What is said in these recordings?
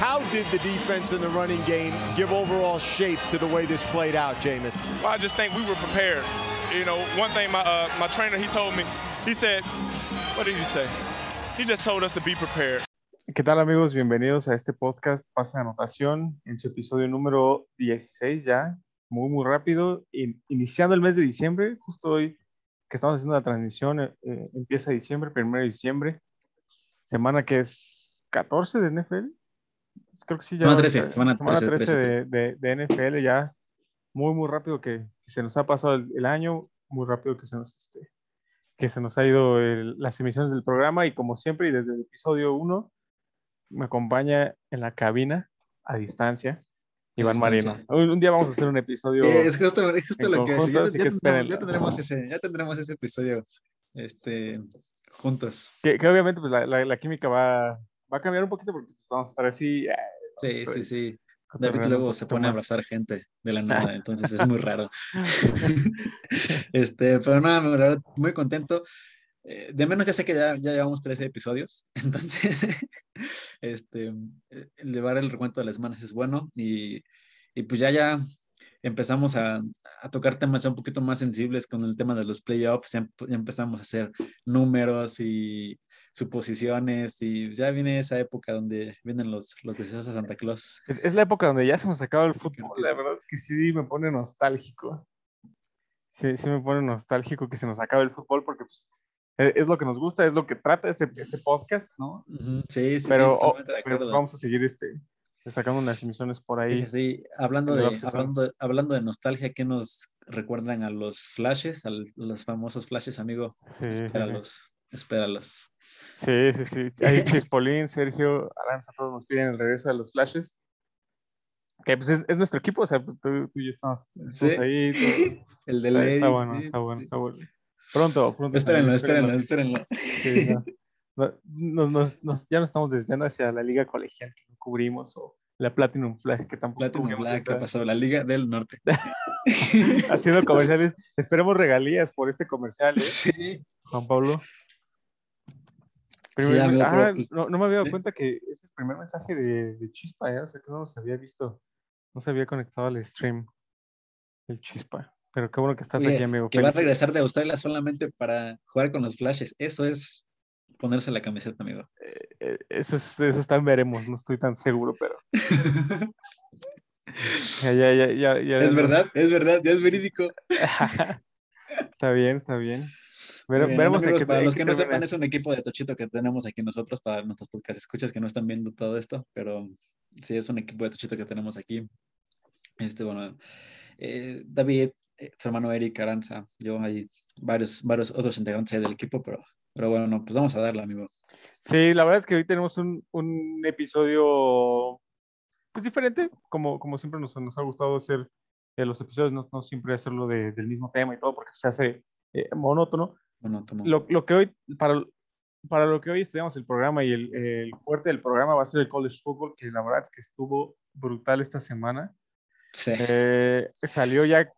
How did the defense and the running game give overall shape to the way this played out, Jameis? Well, I just think we were prepared. You know, one thing my uh, my trainer he told me, he said, what did he say? He just told us to be prepared. ¿Qué tal amigos? Bienvenidos a este podcast Pasa de Anotación en su episodio número 16 ya, muy muy rápido, in- iniciando el mes de diciembre, justo hoy que estamos haciendo la transmisión, eh, eh, empieza diciembre, primero de diciembre, semana que es 14 de NFL, creo que sí, ya. Semana 13, ahorita- semana 13, 13 de, 13. de- de NFL, ya muy muy rápido que se nos ha pasado el, el año, muy rápido que se nos, este, que se nos ha ido el- las emisiones del programa y como siempre y desde el episodio 1 me acompaña en la cabina a distancia Iván. Marino. Un, un día vamos a hacer un episodio. Eh, es justo, es justo lo que conjunto, ya, ya que tendremos, ya tendremos ese, ya tendremos ese episodio este, juntos. Que, que obviamente pues, la, la- la química va, va a cambiar un poquito porque pues, vamos a estar así. Sí, sí, sí. cotorreando David luego se pone a abrazar gente de la nada, entonces es muy raro. Este, pero nada, la verdad, muy contento. Eh, de menos ya sé que ya, ya llevamos 13 episodios, entonces este, eh, llevar el recuento de las semanas es bueno y, y pues ya ya empezamos a, a tocar temas ya un poquito más sensibles con el tema de los playoffs, ya, ya empezamos a hacer números y suposiciones y ya viene esa época donde vienen los, los deseos a Santa Claus. Es, es la época donde ya se nos acaba el fútbol. La verdad es que sí me pone nostálgico. Sí, sí me pone nostálgico que se nos acabe el fútbol porque pues, eh, es lo que nos gusta, es lo que trata este, este podcast, ¿no? Sí, sí, Pero, sí, oh, pero acuerdo. vamos a seguir este, sacando unas emisiones por ahí. Sí, sí. Hablando de, hablando, de- hablando de nostalgia, ¿qué nos recuerdan a los flashes, a los famosos flashes, amigo? Sí, sí, sí. Espéralos, espéralos. Sí, sí, sí. Ahí Chispolín, Sergio, Aranza, todos nos piden el regreso de los flashes. Que pues es, es nuestro equipo, o sea, tú, tú y yo estamos, estamos Sí. ahí. todo. El de Lady. está bueno, está bueno, está bueno. Pronto, pronto. Espérenlo, espérenlo. espérenlo, espérenlo. No. No, nos- nos- nos- ya nos estamos desviando hacia la liga colegial que no cubrimos o la Platinum Flag que tampoco Platinum Flag, ¿qué esa- pasó? La Liga del Norte. haciendo comerciales. Esperemos regalías por este comercial, ¿eh? Sí. Juan Pablo. Sí, pero, ah, pues, no, no me había dado cuenta que es el primer mensaje de, de Chispa, ¿eh? O sea, que no nos había visto, no se había conectado al stream el Chispa. Pero qué bueno que estás Oye, aquí, amigo. que va a regresar de Australia solamente para jugar con los flashes. Eso es ponerse la camiseta, amigo. eh, Eso, es, eso está en veremos, no estoy tan seguro, pero ya, ya, ya, ya, ya es verdad, es verdad, ya es verídico. está bien, está bien. Vere- bien, veremos amigos, qué- para los que no sepan, es un equipo de Tochito que tenemos aquí nosotros para nuestros podcast escuchas que no están viendo todo esto, pero sí es un equipo de Tochito que tenemos aquí. Este, bueno, eh, David, eh, su hermano Eric, Aranza, yo hay varios, varios otros integrantes del equipo, pero, pero bueno, no, pues vamos a darle, amigo. Sí, la verdad es que hoy tenemos un, un episodio pues diferente, como, como siempre nos, nos ha gustado hacer eh, los episodios, no, no siempre hacerlo de- del mismo tema y todo, porque se hace eh, monótono. Tomo. Lo, lo que hoy, para, para lo que hoy estudiamos el programa y el, el fuerte del programa va a ser el college football, que la verdad es que estuvo brutal esta semana. Sí. Eh, salió ya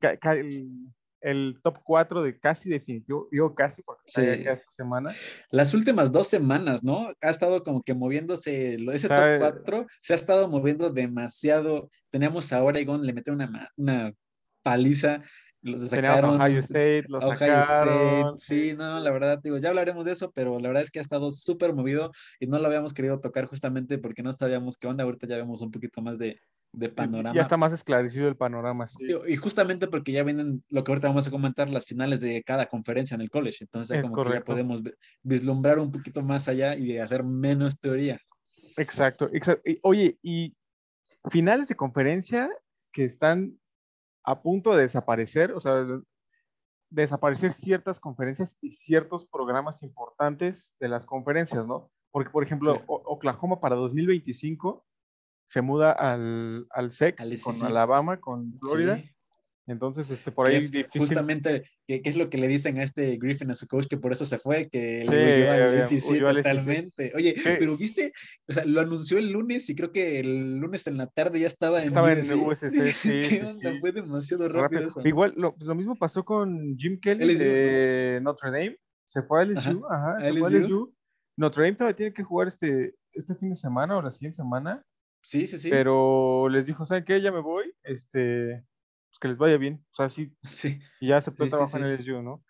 el, top 4 de casi definitivo, digo casi porque Sí. esta semana. Las últimas dos semanas, ¿no? Ha estado como que moviéndose, ese top 4 se ha estado moviendo demasiado. Teníamos a Oregon, le metió una, una paliza, los sacaron. Ohio State, los Ohio sacaron. State, sí, no, la verdad, digo, ya hablaremos de eso, pero la verdad es que ha estado súper movido y no lo habíamos querido tocar justamente porque no sabíamos qué onda. Ahorita ya vemos un poquito más de, de panorama. Ya está más esclarecido el panorama, sí. Y justamente porque ya vienen lo que ahorita vamos a comentar, las finales de cada conferencia en el college. Entonces, ya como que ya podemos vi- vislumbrar un poquito más allá y hacer menos teoría. Exacto, exacto. Oye, y finales de conferencia que están a punto de desaparecer, o sea, de- desaparecer ciertas conferencias y ciertos programas importantes de las conferencias, ¿no? Porque, por ejemplo, Sí. Oklahoma para 2025 se muda al, al SEC Al con SEC. Alabama, con Florida. Sí, Entonces, este, por ahí es justamente, que, que es lo que le dicen a este Griffin, a su coach, que por eso se fue, que Sí, le al SEC. totalmente. Oye, Sí. pero viste, o sea, lo anunció el lunes y creo que el lunes en la tarde ya estaba en Estaba en USC. USC, sí, ¿Qué sí, onda? sí. Fue demasiado rápido, rápido. eso. Igual, lo, pues lo mismo pasó con Jim Kelly LSU, de Notre Dame. Se fue a LSU, ajá, a se fue a LSU. LSU. Notre Dame todavía tiene que jugar este, este fin de semana o la siguiente semana. Sí, sí, sí. Pero les dijo, ¿saben qué? Ya me voy, este, pues que les vaya bien. O sea, sí, Sí, y ya aceptó Sí, sí, trabajo en sí. el SU, ¿no?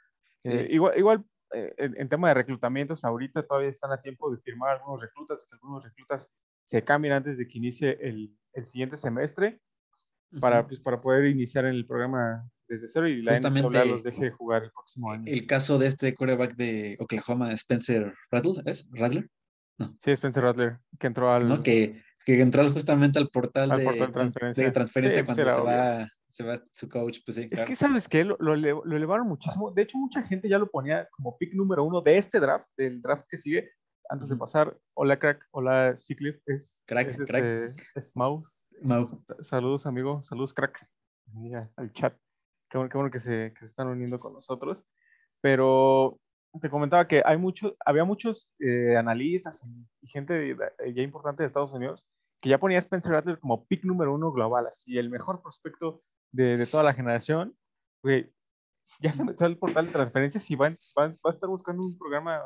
Sí. Eh, igual, igual eh, en, en tema de reclutamientos, ahorita todavía están a tiempo de firmar algunos reclutas, que algunos reclutas se cambien antes de que inicie el, el siguiente semestre para, Ujú. pues, para poder iniciar en el programa desde cero y la Justamente- los deje jugar el próximo año. El caso de este quarterback de Oklahoma, Spencer Rattler, ¿es? Rattler, Sí, Spencer Rattler, que entró al... ¿no? Que, que entró justamente al portal, Al de, portal transferencia. de transferencia Sí, pues cuando se va, se va su coach, pues sí, Es claro. que, ¿sabes qué? Lo, lo ele- lo elevaron muchísimo. De hecho, mucha gente ya lo ponía como pick número uno de este draft, del draft que sigue. Antes de pasar, hola crack, hola Cyclip, es, Crack, es, crack. este, es Mau. Mau. Saludos, amigo, saludos crack. Mira, al chat. Qué bueno, qué bueno que, se, que se están uniendo con nosotros. Pero te comentaba que hay mucho, había muchos eh, analistas y, gente de- de- ya importante de Estados Unidos que ya ponía a Spencer Rattler como pick número uno global, así el mejor prospecto de, de toda la generación. Güey, ya se metió al portal de transferencias y va, va, va a estar buscando un programa.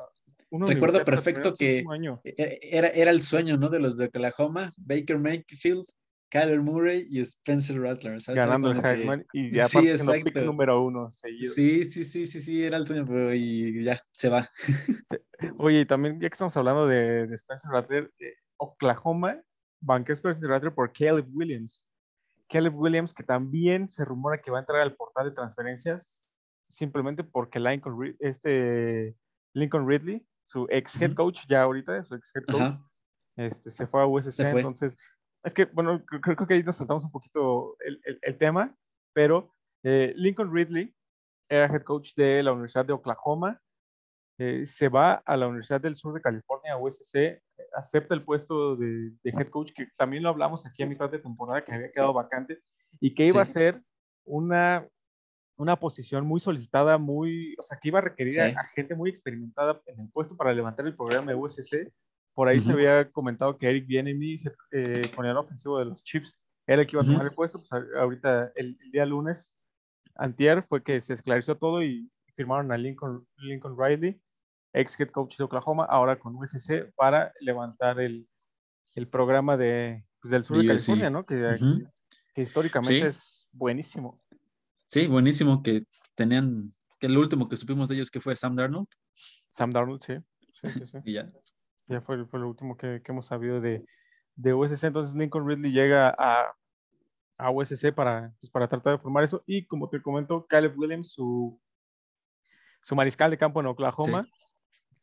Recuerdo perfecto que año. e- era, era el sueño, ¿no? De los de Oklahoma, Baker Mayfield, Kyler Murray y Spencer Rattler, ¿sabes? Ganando el que- Heisman y ya Sí, siendo pick exacto. número uno seguido. Sí, sí, sí, sí, sí, era el sueño, pero y ya, se va. Oye, y también ya que estamos hablando de, de Spencer Rattler, eh, Oklahoma banqueó a Spencer Rattler por Caleb Williams. Caleb Williams, que también se rumora que va a entrar al portal de transferencias simplemente porque Lincoln, este, Lincoln Ridley, su ex head coach ya ahorita, su ex head coach, este, se fue a USC, fue. entonces, es que, bueno, creo, creo que ahí nos saltamos un poquito el, el- el tema, pero eh, Lincoln Ridley era head coach de la Universidad de Oklahoma, eh, se va a la Universidad del Sur de California, USC, acepta el puesto de, de head coach, que también lo hablamos aquí a mitad de temporada, que había quedado vacante, y que iba Sí. a ser una, una posición muy solicitada, muy, o sea, que iba a requerir a, gente muy experimentada en el puesto para levantar el programa de USC. Por ahí se Ujú. había comentado que Eric Bieniemy, eh, con el ofensivo de los Chiefs, era el que iba a tomar el puesto. Pues ahorita, el, el día lunes, antier, fue que se esclareció todo y firmaron a Lincoln, Lincoln Riley, ex head coach de Oklahoma, ahora con USC, para levantar el, el programa de, pues, del sur de. California, ¿no? Que, históricamente Sí. es buenísimo. Sí, buenísimo que tenían, que el último que supimos de ellos que fue Sam Darnold Sam Darnold, sí. Sí, sí, sí. y ya. Ya fue, fue lo último que, que hemos sabido de, de USC. Entonces Lincoln Ridley llega a, a USC para, pues, para tratar de formar eso. Y como te comento, Caleb Williams, su, su mariscal de campo en Oklahoma,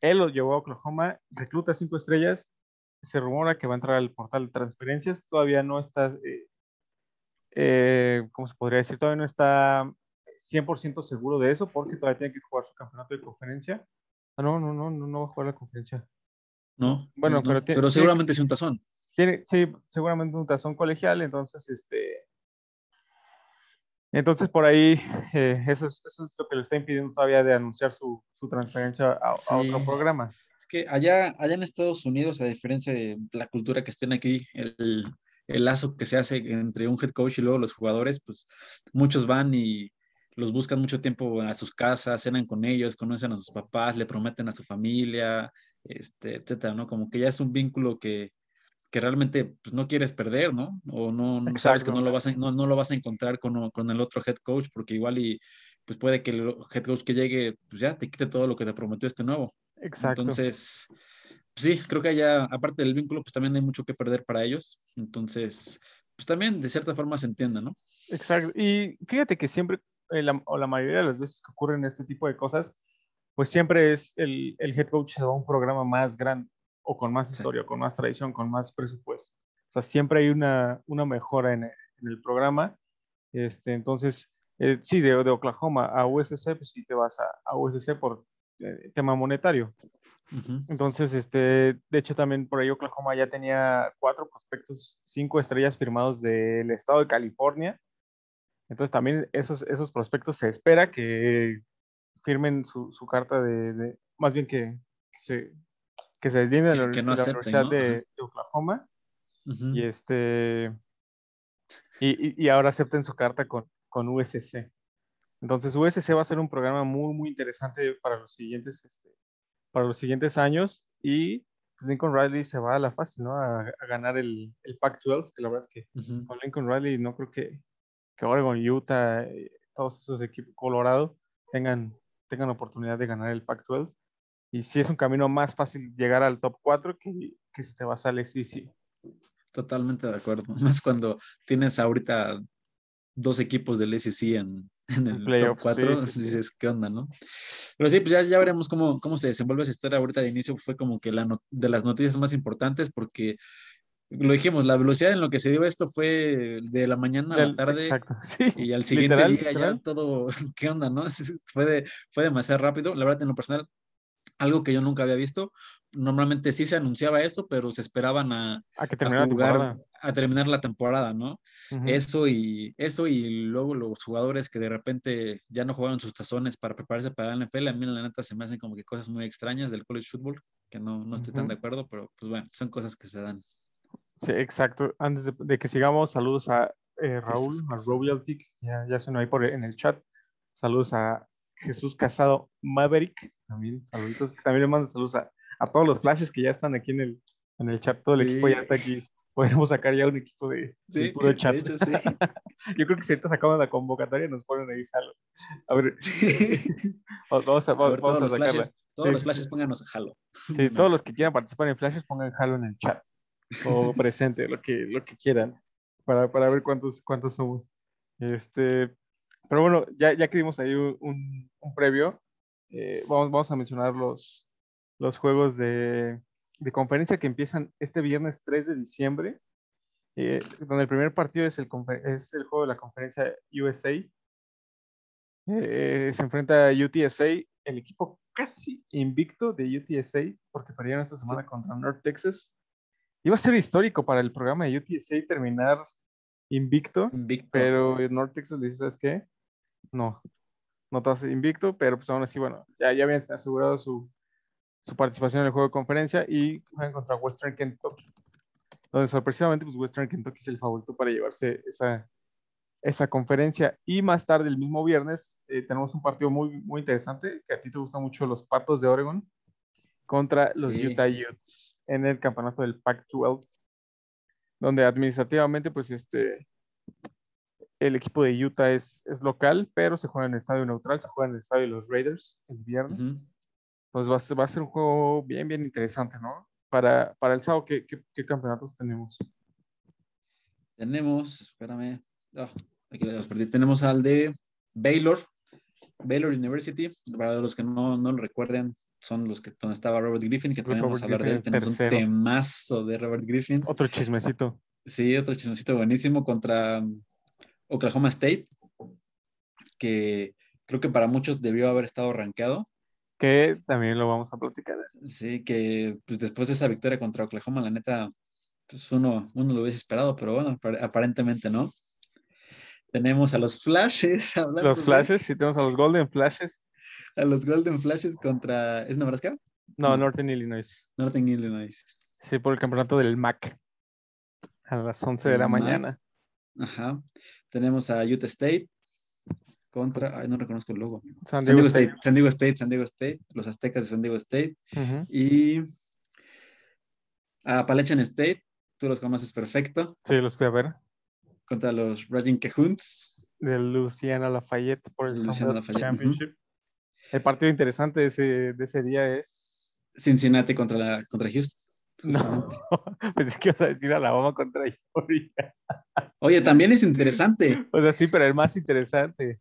él lo llevó a Oklahoma, recluta cinco estrellas. Se rumora que va a entrar al portal de transferencias. Todavía no está, eh, eh, ¿cómo se podría decir? Todavía no está 100% seguro de eso porque todavía tiene que jugar su campeonato de conferencia. Ah, no, no, no, no, no va a jugar la conferencia. No, Bueno, pues no, pero tiene- seguramente es un tazón. Tiene, sí, seguramente un tazón colegial, entonces, este, entonces por ahí, eh, eso, es, eso es lo que le está impidiendo todavía de anunciar su, su transferencia a, a otro programa. Es que allá, allá en Estados Unidos, a diferencia de la cultura que estén aquí, el, el lazo que se hace entre un head coach y luego los jugadores, pues muchos van y los buscan mucho tiempo a sus casas, cenan con ellos, conocen a sus papás, le prometen a su familia, este, etcétera, ¿no? Como que ya es un vínculo que, que realmente pues, no quieres perder, ¿no? O no, no sabes que no lo, vas a, no, no lo vas a encontrar con, con el otro head coach, porque igual y pues puede que el head coach que llegue, pues ya te quite todo lo que te prometió este nuevo. Exacto. Entonces, pues sí, creo que allá, aparte del vínculo, pues también hay mucho que perder para ellos. Entonces, pues también de cierta forma se entiende, ¿no? Exacto. Y fíjate que siempre, eh, la, o la mayoría de las veces que ocurren este tipo de cosas, pues siempre es el, el head coach se va a un programa más grande o con más Sí. historia, con más tradición, con más presupuesto. O sea, siempre hay una, una mejora en, en el programa. Este, entonces, eh, sí, de, de Oklahoma a USC, pues sí te vas a, a USC por eh, tema monetario. Entonces, este, de hecho, también por ahí Oklahoma ya tenía cuatro prospectos, cinco estrellas firmados del estado de California. Entonces, también esos, esos prospectos se espera que firmen su, su carta de, de- más bien que, que se, que se deslinden de la, Que- no de la acepten, Universidad ¿no? de, Oklahoma y este y, y- ahora acepten su carta con, con USC. Entonces USC va a ser un programa muy muy interesante para los siguientes este, para los siguientes años y Lincoln Riley se va a la fácil, ¿no? A, a ganar el, el Pac-12, que la verdad es que con Lincoln Riley no creo que, que Oregon, Utah, eh, todos esos equipos, Colorado, tengan, tengan oportunidad de ganar el Pac-12. Y sí es un camino más fácil llegar al top 4 que, que si te vas al SEC. Totalmente de acuerdo. Más cuando tienes ahorita dos equipos del SEC en, en el top playoffs, 4, sí, sí, sí. dices, ¿qué onda, no? Pero sí, pues ya, ya veremos cómo, cómo se desenvuelve esa historia. Ahorita de inicio fue como que la no- de las noticias más importantes porque lo dijimos, la velocidad en lo que se dio esto fue de la mañana a la tarde Exacto, sí. y al siguiente Literal, día ya literal. todo, ¿qué onda, no? Fue, de- fue demasiado rápido. La verdad, en lo personal, algo que yo nunca había visto. Normalmente sí se anunciaba esto, pero se esperaban a, A que a jugar, a terminar la temporada, ¿no? Ujú. Eso y eso y luego los jugadores que de repente ya no jugaron sus tazones para prepararse para la NFL, a mí la neta se me hacen como que cosas muy extrañas del college football, que no, no estoy tan Ujú. de acuerdo, pero pues bueno, son cosas que se dan. Sí, exacto. Antes de, de que sigamos, saludos a eh, Raúl, a que ya, ya se nos ahí por en el chat. Saludos a Jesús Casado Maverick, también saluditos. También le mando saludos a, a todos los flashes que ya están aquí en el, en el chat. Todo el equipo ya está aquí. Podremos sacar ya un equipo de, puro de chat. hecho, sí. Yo creo que si ahorita sacamos la convocatoria nos ponen ahí jalo. A ver, vamos a, A ver, vamos todos los flashes, todos los flashes pónganos a jalo. Sí, todos los que quieran participar en flashes pongan jalo en el chat o presente, lo que, lo que quieran, para, para ver cuántos, cuántos somos. Este, pero bueno, ya, ya que dimos ahí un, un- previo, eh, vamos, vamos a mencionar los, los juegos de, de conferencia que empiezan este viernes 3 de diciembre, eh, donde el primer partido es el, es el juego de la conferencia USA. Eh, se enfrenta a UTSA, el equipo casi invicto de UTSA, porque perdieron esta semana contra North Texas. Iba a ser histórico para el programa de UTSA terminar invicto, Invicto. pero North Texas le dice, ¿sabes qué? No, no te vas invicto, pero pues aún así, bueno, ya, ya habían asegurado su, su participación en el juego de conferencia y juegan contra Western Kentucky, donde sorpresivamente pues Western Kentucky es el favorito para llevarse esa, esa conferencia. Y más tarde, el mismo viernes, eh, tenemos un partido muy, muy interesante, que a ti te gustan mucho los Patos de Oregon, contra los Sí. Utah Utes en el campeonato del Pac-12, donde administrativamente, pues este, el equipo de Utah es, es local, pero se juega en el estadio neutral, se juega en el estadio de los Raiders el viernes. Pues va a ser, va a ser un juego bien, bien interesante, ¿no? Para, para el sábado, ¿qué, qué, qué campeonatos tenemos? Tenemos, espérame, ah, aquí los perdí. Tenemos al de Baylor, Baylor University. Para los que no, no lo recuerden, son los que donde estaba Robert Griffin, que también vamos a hablar de él. Griffin, Tenemos un temazo de Robert Griffin. Otro chismecito. Sí, otro chismecito buenísimo contra um, Oklahoma State, que creo que para muchos debió haber estado rankeado. que también lo vamos a platicar. Sí, que pues, después de esa victoria contra Oklahoma, la neta, pues uno, uno lo hubiese esperado, pero bueno, apar- aparentemente no. Tenemos a los Flashes, hablando Los de- Flashes, si tenemos a los Golden Flashes. a los Golden Flashes contra, ¿es Nebraska? No, No. Northern Illinois. Northern Illinois. Sí, por el campeonato del MAC. A las 11 de la MAC. mañana. Ajá. Tenemos a Utah State contra, ay, no reconozco el logo. San San Diego Diego State. State, San Diego State, San Diego State, los aztecas de San Diego State. Y a Appalachian State, tú los conoces perfecto, Sí, los fui a ver. contra los Raging Cajuns. De Luciana Lafayette por el Luciana Lafayette, ujú. El partido interesante de ese, de ese día es. Cincinnati contra, la, contra Houston. No, pensé que ibas a decir Alabama contra Georgia. Oye, también es interesante. O sea, sí, pero el más interesante.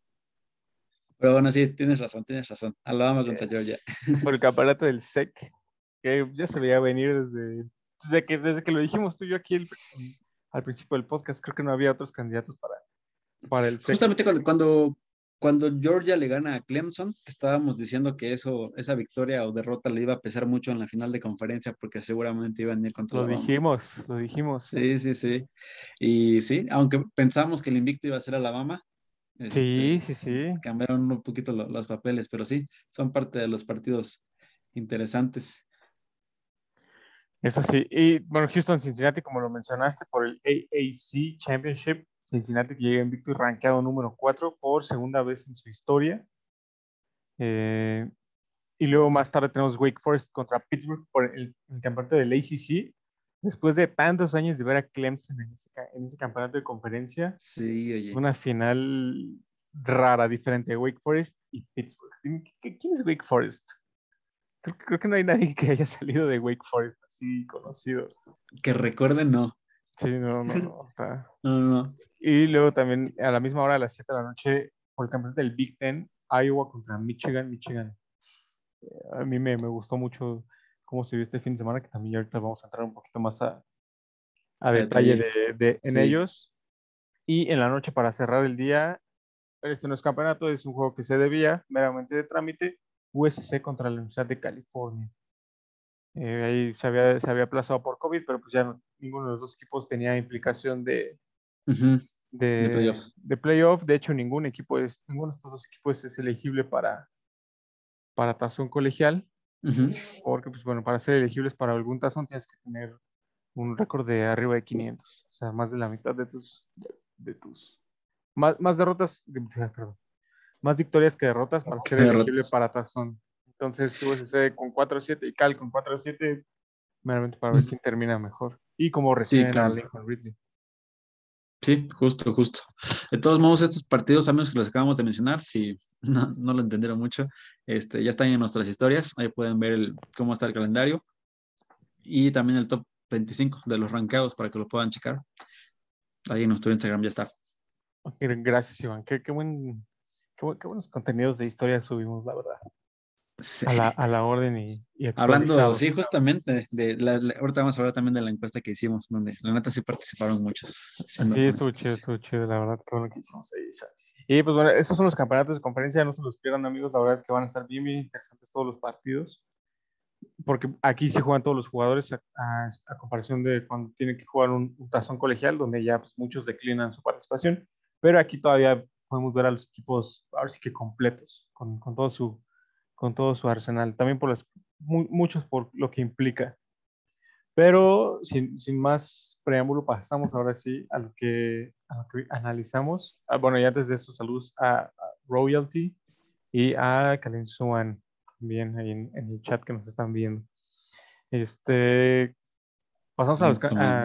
Pero bueno, sí, tienes razón, tienes razón. Alabama contra Georgia. Por el campeonato del SEC. Que ya se veía venir desde, desde, que, desde que lo dijimos tú y yo aquí el- al principio del podcast. Creo que no había otros candidatos para, para el SEC. Justamente cuando, cuando, cuando Georgia le gana a Clemson, que estábamos diciendo que eso, esa victoria o derrota le iba a pesar mucho en la final de conferencia porque seguramente iban a ir contra Lo dijimos, lo dijimos. Sí, sí, sí. Y sí, aunque pensamos que el invicto iba a ser Alabama. Sí, este, sí, sí. Cambiaron un poquito lo- los papeles, pero sí, son parte de los partidos interesantes. Eso sí. Y bueno, Houston, Cincinnati, como lo mencionaste, por el AAC Championship. Cincinnati que llega invicto y rankeado número 4 por segunda vez en su historia. Eh, y luego más tarde tenemos Wake Forest contra Pittsburgh por el, el campeonato del ACC. Después de tantos años de ver a Clemson en ese, ca- en ese campeonato de conferencia, Sí, oye. una final rara, diferente de Wake Forest y Pittsburgh. Dime, ¿qué- ¿Quién es Wake Forest? Creo, que- creo que no hay nadie que haya salido de Wake Forest así conocido. Que recuerden, no. Sí, no, no, no. o sea, No, no. Y luego también a la misma hora, a las 7 de la noche, por el campeonato del Big Ten, Iowa contra Michigan. Michigan. Eh, A mí me, me gustó mucho cómo se vio este fin de semana, que también ya ahorita vamos a entrar un poquito más a, a detalle detalle. de, de- en Sí. ellos. Y en la noche, para cerrar el día, este no es campeonato, es un juego que se debía meramente de trámite, USC contra la Universidad de California. Eh, ahí se había, se había aplazado por COVID, pero pues ya no- ninguno de los dos equipos tenía implicación de, Ujú. de, playoff. de playoff. De hecho, ningún equipo es, ninguno de estos dos equipos es elegible para, para tazón colegial, porque, pues bueno, para ser elegibles para algún tazón tienes que tener un récord de arriba de 500, o sea, más de la mitad de tus, de tus, más, más derrotas, de- perdón, más victorias que derrotas para ser elegible para tazón. Entonces, USC con 4-7 y Cal con 4-7, meramente para ver quién termina mejor. Y como reciben a claro. Lincoln Ridley. Sí, justo, justo. De todos modos, estos partidos, a menos que los acabamos de mencionar, si no, no lo entendieron mucho, este, ya están en nuestras historias. Ahí pueden ver el- cómo está el calendario y también el top 25 de los rankeados para que lo puedan checar. Ahí en nuestro Instagram ya está. Gracias, Iván. Qué, qué buen, qué, qué buenos contenidos de historia subimos, la verdad. Sí. A la, a la orden y, y Hablando, sí, justamente, de la, la- ahorita vamos a hablar también de la encuesta que hicimos, donde la neta sí participaron muchos. Sí, estuvo chido, estuvo chido, la verdad, qué bueno que hicimos ahí. Y pues bueno, esos son los campeonatos de conferencia, no se los pierdan amigos, la verdad es que van a estar bien, bien interesantes todos los partidos, porque aquí se juegan todos los jugadores a, a- a comparación de cuando tienen que jugar un, un tazón colegial, donde ya pues, muchos declinan su participación, pero aquí todavía podemos ver a los equipos, ahora sí que completos, con, con todo su con todo su arsenal, también por las, mu- muchos por lo que implica. Pero sin, sin más preámbulo, pasamos ahora sí a lo que, a lo que analizamos. Ah, bueno, y antes de eso, saludos a, a Royalty y a Kalensuan, también ahí en, en el chat que nos están viendo. Este, pasamos a, los a-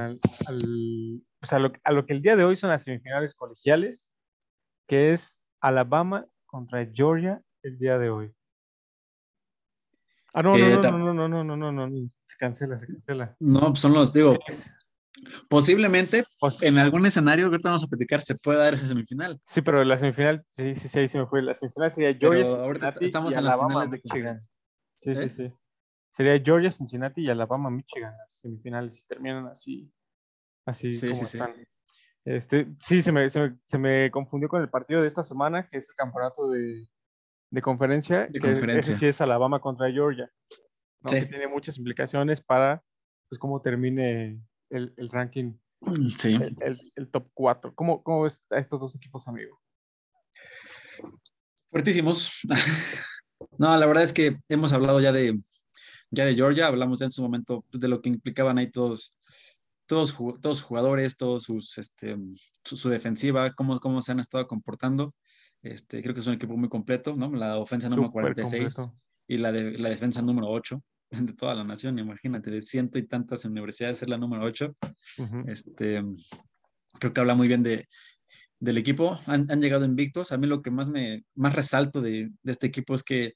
al- pues a lo, a lo que el día de hoy son las semifinales colegiales, que es Alabama contra Georgia el día de hoy. Ah, no, no, Eh, no, no, no, no, no, no, no, no, se cancela, se cancela. No, pues son los, digo, Sí, posiblemente Pues- en algún escenario que ahorita vamos a platicar se puede dar esa semifinal. Sí, pero la semifinal, sí, sí, sí, ahí se me fue. La semifinal sería Georgia, Pero ahorita Cincinnati estamos en las Alabama, finales de Michigan. conferencia. Sí, sí, ¿Eh? sí. Sería Georgia, Cincinnati y Alabama, Michigan, las semifinales, si terminan así, así Sí, como sí, sí. están. Este, sí, se me, se, me, se me confundió con el partido de esta semana, que es el campeonato de, de conferencia, De que conferencia. ese sí es Alabama contra Georgia, ¿no? Sí. que tiene muchas implicaciones para pues, cómo termine el, el ranking, Sí. el, el- el top 4. ¿Cómo, ¿Cómo ves a estos dos equipos, amigo? Fuertísimos. No, la verdad es que hemos hablado ya de, ya de Georgia, hablamos ya en su momento pues, de lo que implicaban ahí todos, todos, todos jugadores, todos sus, este, su, su defensiva, cómo, cómo se han estado comportando. Este, creo que es un equipo muy completo, ¿no? La ofensa número Súper 46 completo. y la, de, la defensa número 8 de toda la nación. Imagínate, de ciento y tantas universidades ser la número 8. Ujú. Este, creo que habla muy bien de, del equipo. Han, han llegado invictos. A mí lo que más me más resalto de, de este equipo es que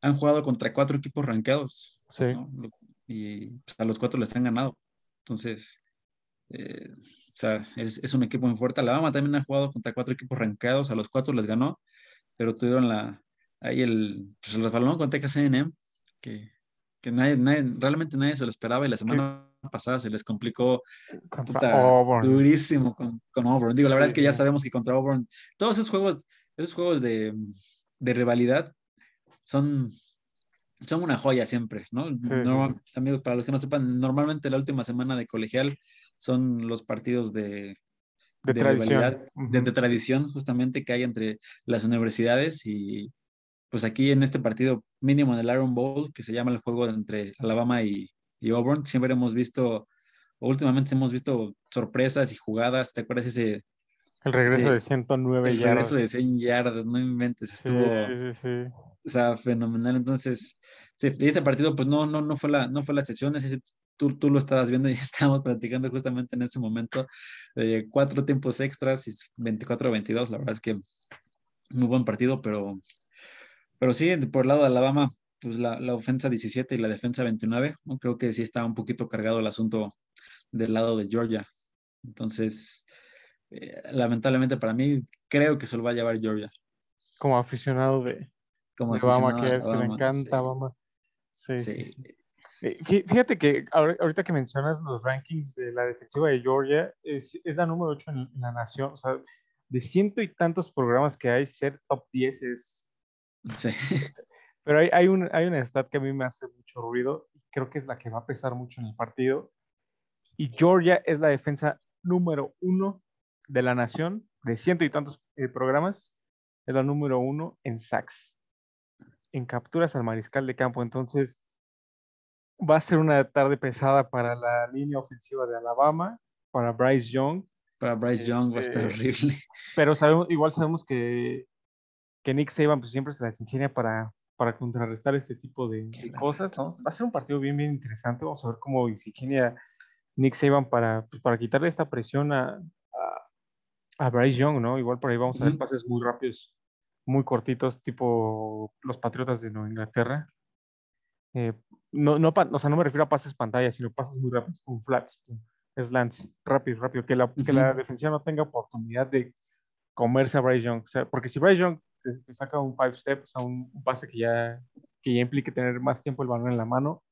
han jugado contra cuatro equipos rankeados. Sí. ¿no? Y pues, a los cuatro les han ganado. Entonces, eh, o sea, es, es un equipo muy fuerte. Alabama también ha jugado contra cuatro equipos rankeados. A los cuatro les ganó, pero tuvieron la, ahí el, pues, el resbalón con Texas A&M, que, que nadie, nadie, realmente nadie se lo esperaba y la semana pasada se les complicó puta, durísimo con, con Auburn. Digo, la verdad Sí, es que ya sí. sabemos que contra Auburn, todos esos juegos, esos juegos de, de rivalidad son, son una joya siempre, ¿no? No- Amigos, para los que no sepan, normalmente la última semana de colegial son los partidos de, de, de tradición. de, de tradición justamente que hay entre las universidades y pues aquí en este partido mínimo en el Iron Bowl, que se llama el juego entre Alabama y, y Auburn, siempre hemos visto, últimamente hemos visto sorpresas y jugadas, ¿te acuerdas ese, El regreso Sí. de 109 El yardas. regreso de 100 yardas, no inventes, Sí, estuvo, sí, sí. o sea, fenomenal. Entonces, sí, este partido, pues no, no, no fue la, no fue la excepción. Ese, tú, tú lo estabas viendo y estábamos platicando justamente en ese momento. eh, cuatro tiempos extras y 24-22. La verdad es que muy buen partido, pero, pero sí, por el lado de Alabama, pues la, la ofensa 17 y la defensa 29. ¿no? Creo que sí está un poquito cargado el asunto del lado de Georgia. Entonces, eh, lamentablemente para mí, creo que se lo va a llevar Georgia. Como aficionado de, Como de Obama, aficionado que, es, que le encanta sí, sí, sí. Eh, fí- Fíjate que ahorita que mencionas los rankings de la defensiva de Georgia, es, es la número 8 en, en la nación. O sea, de ciento y tantos programas que hay, ser top 10 es... Sí. Pero hay, hay, un, hay una stat que a mí me hace mucho ruido y creo que es la que va a pesar mucho en el partido. Y Georgia es la defensa número uno de la nación, de ciento y tantos eh, programas, es la número uno en sacks, en capturas al mariscal de campo. Entonces, va a ser una tarde pesada para la línea ofensiva de Alabama, para Bryce Young, Para Bryce Young va a estar Este, horrible. pero sabemos, igual sabemos que, que Nick Saban pues, siempre se las ingenia para, para contrarrestar este tipo de, cosas. ¿no? Va a ser un partido bien, bien interesante. Vamos a ver cómo se ingenia Nick Saban para, pues, para quitarle esta presión a, a, a Bryce Young, ¿no? Igual por ahí vamos a ver pases muy rápidos, muy cortitos, tipo los Patriotas de Nueva Inglaterra. Eh, no, no, o sea, no me refiero a pases pantalla, sino pases muy rápidos, con flats, pum, slants, rápido, rápido, que la, que la defensiva no tenga oportunidad de comerse a Bryce Young. O sea, porque si Bryce Young te, te saca un five step, o sea, un, un pase que ya, que ya implique tener más tiempo el balón en la mano,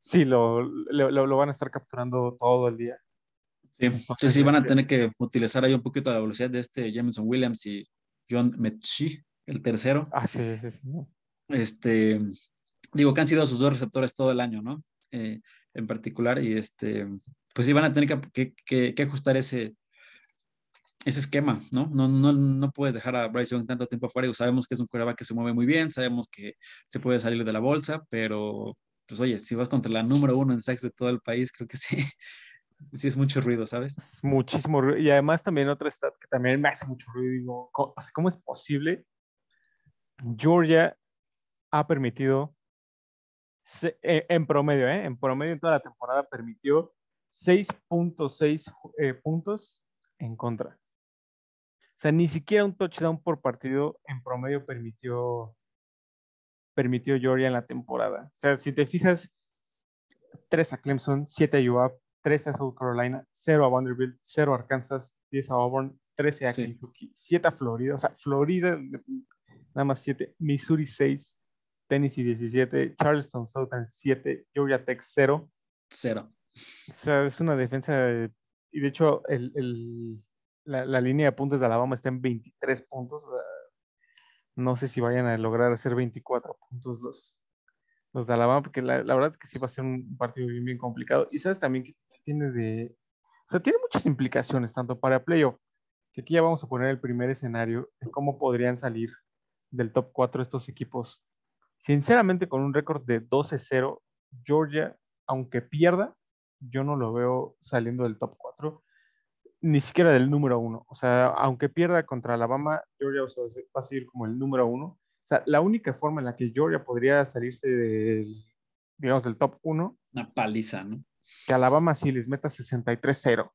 sí, lo, lo, lo- lo van a estar capturando todo el día. Sí, Entonces, sí, van a tener que utilizar ahí un poquito la velocidad de este Jameson Williams y John Mechie, el tercero. Ah, sí, sí, sí. Este, digo que han sido sus dos receptores todo el año, ¿no? Eh, en particular, y este, pues sí van a tener que, que- que- que ajustar ese, ese esquema, ¿no? No, no, no puedes dejar a Bryce Young tanto tiempo afuera. Digo, sabemos que es un quarterback que se mueve muy bien, sabemos que se puede salir de la bolsa, pero pues oye, si vas contra la número uno en sacks de todo el país, creo que sí, sí es mucho ruido, ¿sabes? Es muchísimo ruido. Y además también otra stat que también me hace mucho ruido. Digo, co- o sea, ¿cómo es posible? Georgia ha permitido, se- eh, en promedio, ¿eh? en promedio en toda la temporada permitió 6.6 eh, puntos en contra. O sea, ni siquiera un touchdown por partido en promedio permitió, permitió Georgia en la temporada. O sea, si te fijas, 3 a Clemson, 7 a UAP, 13 a South Carolina, 0 a Vanderbilt, 0 a Arkansas, 10 a Auburn, 13 a Sí. Kentucky, 7 a Florida, o sea, Florida nada más 7, Missouri 6, Tennessee 17, Charleston Southern 7, Georgia Tech 0. Cero. O sea, es una defensa, de- y de hecho el, el- la, la línea de puntos de Alabama está en 23 puntos. no sé si vayan a lograr hacer 24 puntos los, los de Alabama, porque la, la verdad es que sí va a ser un partido bien, bien complicado. Y sabes también que tiene de, o sea, tiene muchas implicaciones, tanto para playoff, que aquí ya vamos a poner el primer escenario de cómo podrían salir del top 4 estos equipos. Sinceramente, con un récord de 12-0, Georgia, aunque pierda, yo no lo veo saliendo del top 4, ni siquiera del número 1. O sea, aunque pierda contra Alabama, Georgia o sea, va a seguir como el número 1. O sea, la única forma en la que Georgia podría salirse del, digamos, del top 1, Una paliza, ¿no? que Alabama sí les meta 63-0,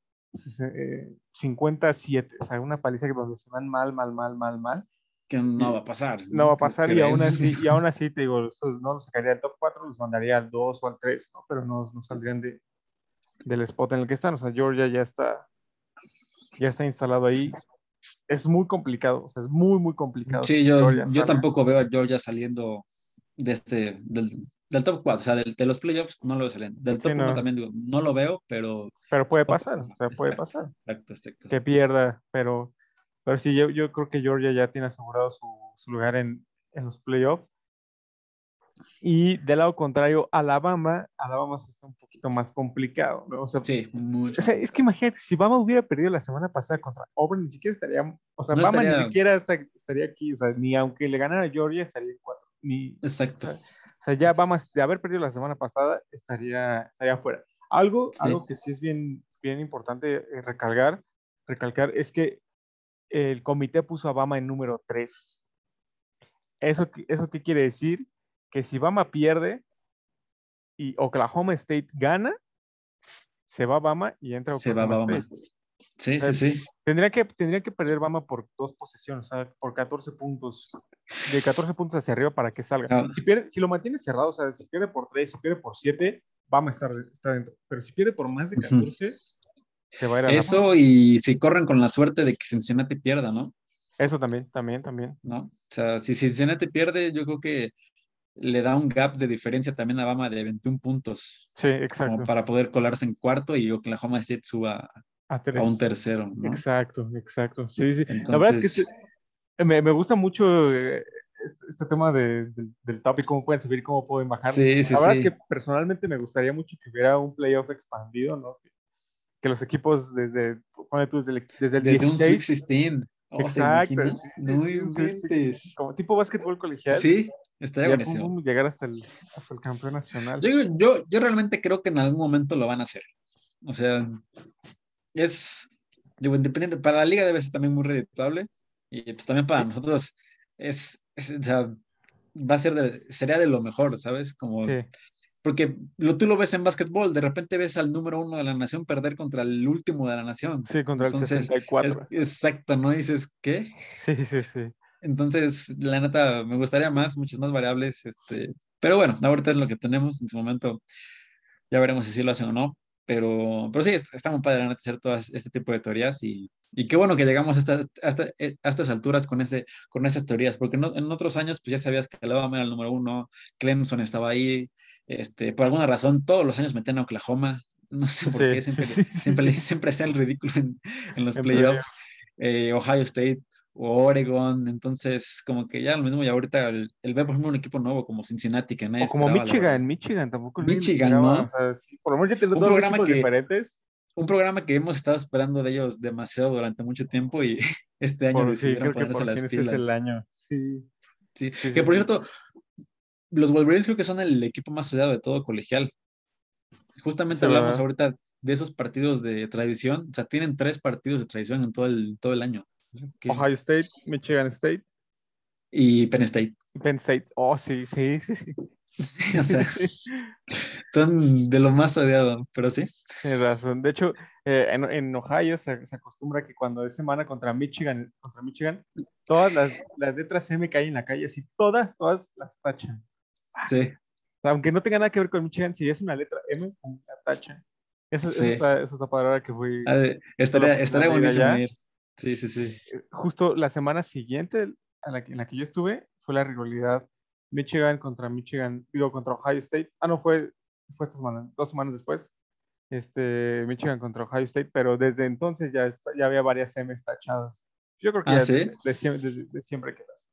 eh, 57, o sea, una paliza que donde se van mal, mal, mal, mal, mal. Que no va a pasar. No va a pasar y aún así, y aún así te digo, no los sacaría del top 4, los mandaría al 2 o al 3, ¿no? pero no, no saldrían de, del spot en el que están. O sea, Georgia ya está, ya está instalado ahí. Es muy complicado, o sea, es muy, muy complicado. Sí, yo, Georgia yo tampoco veo a Georgia saliendo de este, del, del top 4, o sea, del- de los playoffs no lo veo saliendo. Del Sí, top 1 no. también digo, no lo veo, pero Pero puede pasar, o sea, puede Exacto. pasar. exacto, exacto. Que pierda, pero, pero sí, yo, yo creo que Georgia ya tiene asegurado su, su lugar en, en los playoffs. Y del lado contrario, Alabama, Alabama está un poquito más complicado, ¿no? O sea, Sí, mucho. O sea, es que imagínate, si Bama hubiera perdido la semana pasada contra Auburn, ni siquiera estaría, o sea, No Bama ni estaría- siquiera esta- estaría aquí, o sea, ni aunque le ganara a Georgia estaría en cuatro, ni, Exacto. o sea, ya Bama de haber perdido la semana pasada estaría, estaría fuera. Algo, Sí. algo que sí es bien, bien importante eh, recalcar, recalcar es que el comité puso a Bama en número 3. ¿Eso, ¿Eso qué quiere decir? Que si Bama pierde y Oklahoma State gana, se va Bama y entra Se va Oklahoma Bama. State. Sí, sea, sí, sí. Tendría que, tendría que perder Bama por dos posesiones, o sea, por 14 puntos. De 14 puntos hacia arriba para que salga. Ah. Si, pierde- si lo mantiene cerrado, o sea, si pierde por 3, si pierde por 7, Bama está, está dentro. Pero si pierde por más de Ujú. 14, se va a ir a la Eso y si corren con la suerte de que Cincinnati pierda, ¿no? Eso también, también, también. ¿No? O sea, si Cincinnati pierde, yo creo que le da un gap de diferencia también a Bama de 21 puntos, Sí, como exacto. para poder colarse en cuarto y Oklahoma State suba A a un tercero, ¿no? Exacto, exacto. Sí, sí. la verdad es que me, me gusta mucho eh, este, este tema de- del- del top y cómo pueden subir, cómo pueden bajar. sí, sí, la verdad sí. es que personalmente me gustaría mucho que hubiera un playoff expandido, ¿no? Que, que los equipos desde, tú, desde el, desde el Desde un Sweet 16, 16. Oh, ¿te Exacto, No inventes. como tipo básquetbol colegial, Sí, estaría buenísimo. pum, pum, llegar hasta el, hasta el campeón nacional. Yo, yo, yo realmente creo que en algún momento lo van a hacer. O sea, es, digo, independiente, para la liga debe ser también muy redituable y pues también para nosotros es, es, o sea, va a ser, de- sería de lo mejor, ¿sabes? Como, Sí, porque lo, tú lo ves en básquetbol, de repente ves al número uno de la nación perder contra el último de la nación. sí, contra el Entonces, 64. Es, exacto, ¿no? Y dices, ¿qué? Sí, sí, sí. Entonces, la neta, me gustaría más, muchas más variables, este, pero bueno, ahorita es lo que tenemos, en su momento ya veremos si sí lo hacen o no, pero, pero sí, est- está muy padre hacer todas este tipo de teorías y, y qué bueno que llegamos hasta, hasta, eh, a estas alturas con, ese, con esas teorías, porque no- en otros años pues ya sabías que Alabama era el número uno, Clemson estaba ahí, este, por alguna razón todos los años metían a Oklahoma, no sé por Sí, qué, siempre, siempre, siempre el ridículo en, en los En playoffs, eh, Ohio State o Oregon, entonces como que ya lo mismo y ahorita el, el ver por ejemplo un equipo nuevo como Cincinnati que nadie O como la. Michigan, Michigan tampoco. Michigan, ¿no? O sea, sí, por lo menos ya dos programa equipos que- diferentes. un programa que hemos estado esperando de ellos demasiado durante mucho tiempo y este año Por, sí, decidieron que ponerse las este es el pilas. año. Sí. Sí, Sí, que sí, por sí. cierto, los Wolverines creo que son el equipo más odiado de todo colegial. Justamente Sí, hablamos ahorita de esos partidos de tradición, o sea, tienen tres partidos de tradición en todo el, todo el año. Que- Ohio State, Michigan State, Y Penn State. Penn State. Oh, sí, sí, sí. sí. o sea, son de lo más odiado, pero sí. Tienes razón. De hecho, eh, en, en Ohio se, se acostumbra que cuando es semana contra Michigan, contra Michigan, todas las, las letras M caen en la calle, así todas, todas las tachan. Sí. O sea, aunque no tenga nada que ver con Michigan, si es una letra M, la tachan. Eso, eso Sí. está, eso está ahora que fui. De- estaría, estaría buenísimo ir. Sí, sí, sí. Justo la semana siguiente a la, que- en la que yo estuve fue la rivalidad Michigan contra Michigan, digo, contra Ohio State. Ah, no, fue, fue esta semana, dos semanas después. Este, Michigan contra Ohio State, pero desde entonces ya, está- ya había varias M tachadas. Yo creo que Ah, ya ¿sí? de, de siem- de- de siempre que las,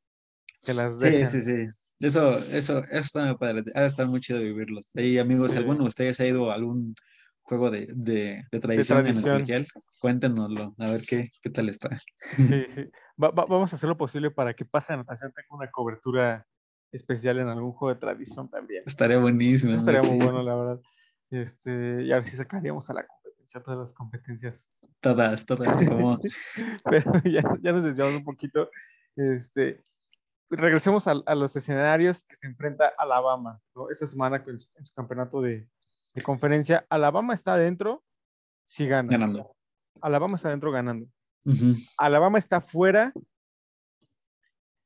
que las Sí, sí, sí. Eso, eso, eso está muy padre. Ha de estar muy chido vivirlos. Y amigos, Sí. ¿alguno de ustedes ha ido a algún juego de, de, de tradición el tradición. colegial? Cuéntenoslo, a ver qué, qué tal está. Sí, sí. Va- va- vamos a hacer lo posible para que Pase Anotación tenga una cobertura especial en algún juego de tradición también. Estaría buenísimo. Estaría muy sí. bueno, la verdad. Este, y a ver si sacaríamos a la competencia todas las competencias. Todas, todas. Como, Pero ya, ya nos desviamos un poquito. Este, regresemos a, a los escenarios que se enfrenta Alabama ¿no? esta semana su- en su campeonato de, de conferencia. Alabama está adentro si gana. ganando. Alabama está adentro ganando. Alabama está fuera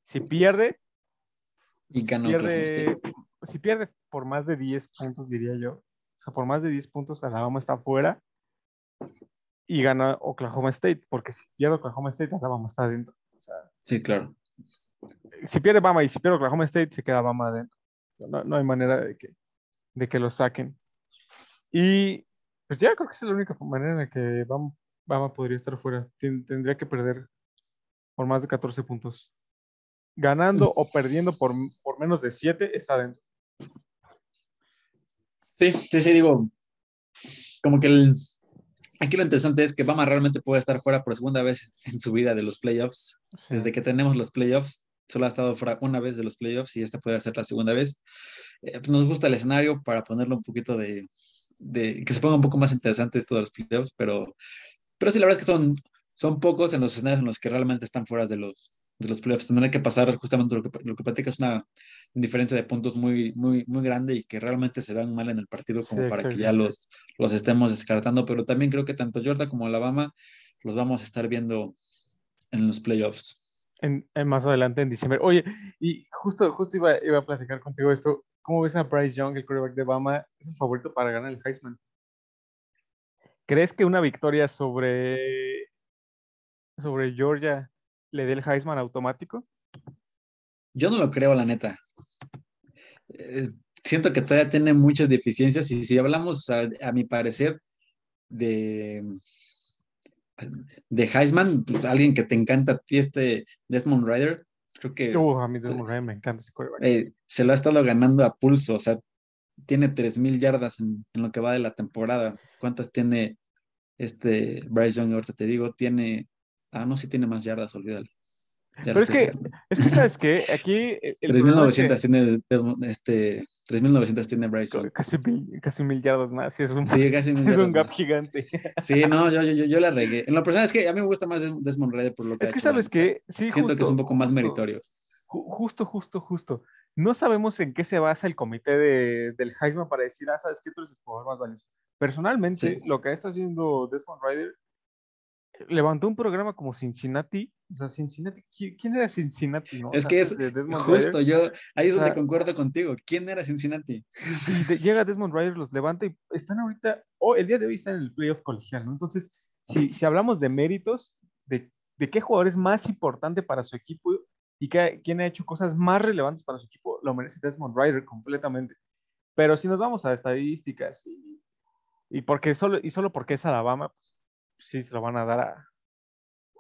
si pierde. Y ganó Oklahoma pierde si pierde por más de 10 puntos, diría yo. O sea, por más de 10 puntos, Alabama está fuera y gana Oklahoma State, porque si pierde Oklahoma State, Alabama está adentro. O sea, Sí, claro. si pierde Bama y si pierde Oklahoma State, se queda Bama adentro. No, no hay manera de que, de que lo saquen. Y pues ya creo que esa es la única manera en la que Bama, Bama podría estar fuera. Tendría que perder por más de 14 puntos. Ganando o perdiendo por, por menos de 7, está adentro. Sí, sí, sí, digo, como que el, aquí lo interesante es que Bama realmente puede estar fuera por segunda vez en su vida de los playoffs. Sí. Desde que tenemos los playoffs, solo ha estado fuera una vez de los playoffs y esta puede ser la segunda vez. Eh, pues nos gusta el escenario para ponerlo un poquito de, de- que se ponga un poco más interesante esto de los playoffs, pero, pero sí, la verdad es que son son pocos en los escenarios en los que realmente están fuera de los, de los playoffs. Tendrá que pasar justamente lo que, lo que platica es una diferencia de puntos muy, muy, muy grande y que realmente se vean mal en el partido como Sí, para que ya los, los estemos descartando. Pero también creo que tanto Georgia como Alabama los vamos a estar viendo en los playoffs. En, en más adelante en diciembre. Oye, y justo, justo iba, iba a platicar contigo esto. ¿Cómo ves a Bryce Young, el quarterback de Bama? Es el favorito para ganar el Heisman. ¿Crees que una victoria sobre, sobre Georgia le dé el Heisman automático? Yo no lo creo, la neta. Eh, siento que todavía tiene muchas deficiencias y si hablamos, a, a mi parecer, de, de Heisman, pues, alguien que te encanta a ti, este Desmond Ryder, creo que Uh, a mí Ridder me encanta ese eh, se lo ha estado ganando a pulso, o sea, tiene 3.000 yardas en, en lo que va de la temporada. ¿Cuántas tiene este Bryce Young? Ahorita te digo, tiene, ah, no, sí tiene más yardas, olvídalo. Ya Pero es que, es que, ¿sabes qué? Aquí el- el problema es que 3.900 tiene, este, 3.900 tiene Bryce Young. casi casi mil yardas más. Sí, es un, Sí, casi mil es un gap más. gigante. Sí, no, yo, yo, yo, yo la regué. En lo personal es que a mí me gusta más Des- Desmond Ryder por lo que Es ha que, hecho, ¿sabes qué? Sí, Siento que es justo, un poco más justo. meritorio. Ju- Justo, justo, justo. No sabemos en qué se basa el comité de, del Heisman para decir, ah, sabes que tú eres el jugador más valioso. Personalmente, Sí. lo que está haciendo Desmond Ryder, levantó un programa como Cincinnati. O sea, Cincinnati, ¿qui- ¿quién era Cincinnati? No? Es que es justo, yo, ahí es donde concuerdo contigo. ¿Quién era Cincinnati? y llega Desmond Ryder, los levanta y están ahorita, o el día de hoy están en el playoff colegial, ¿no? Entonces, si, si hablamos de méritos, de, de qué jugador es más importante para su equipo y qué- quién ha hecho cosas más relevantes para su equipo, lo merece Desmond Ryder completamente. Pero si nos vamos a estadísticas y, y porque solo, y solo porque es Alabama, pues, sí se lo van a dar a,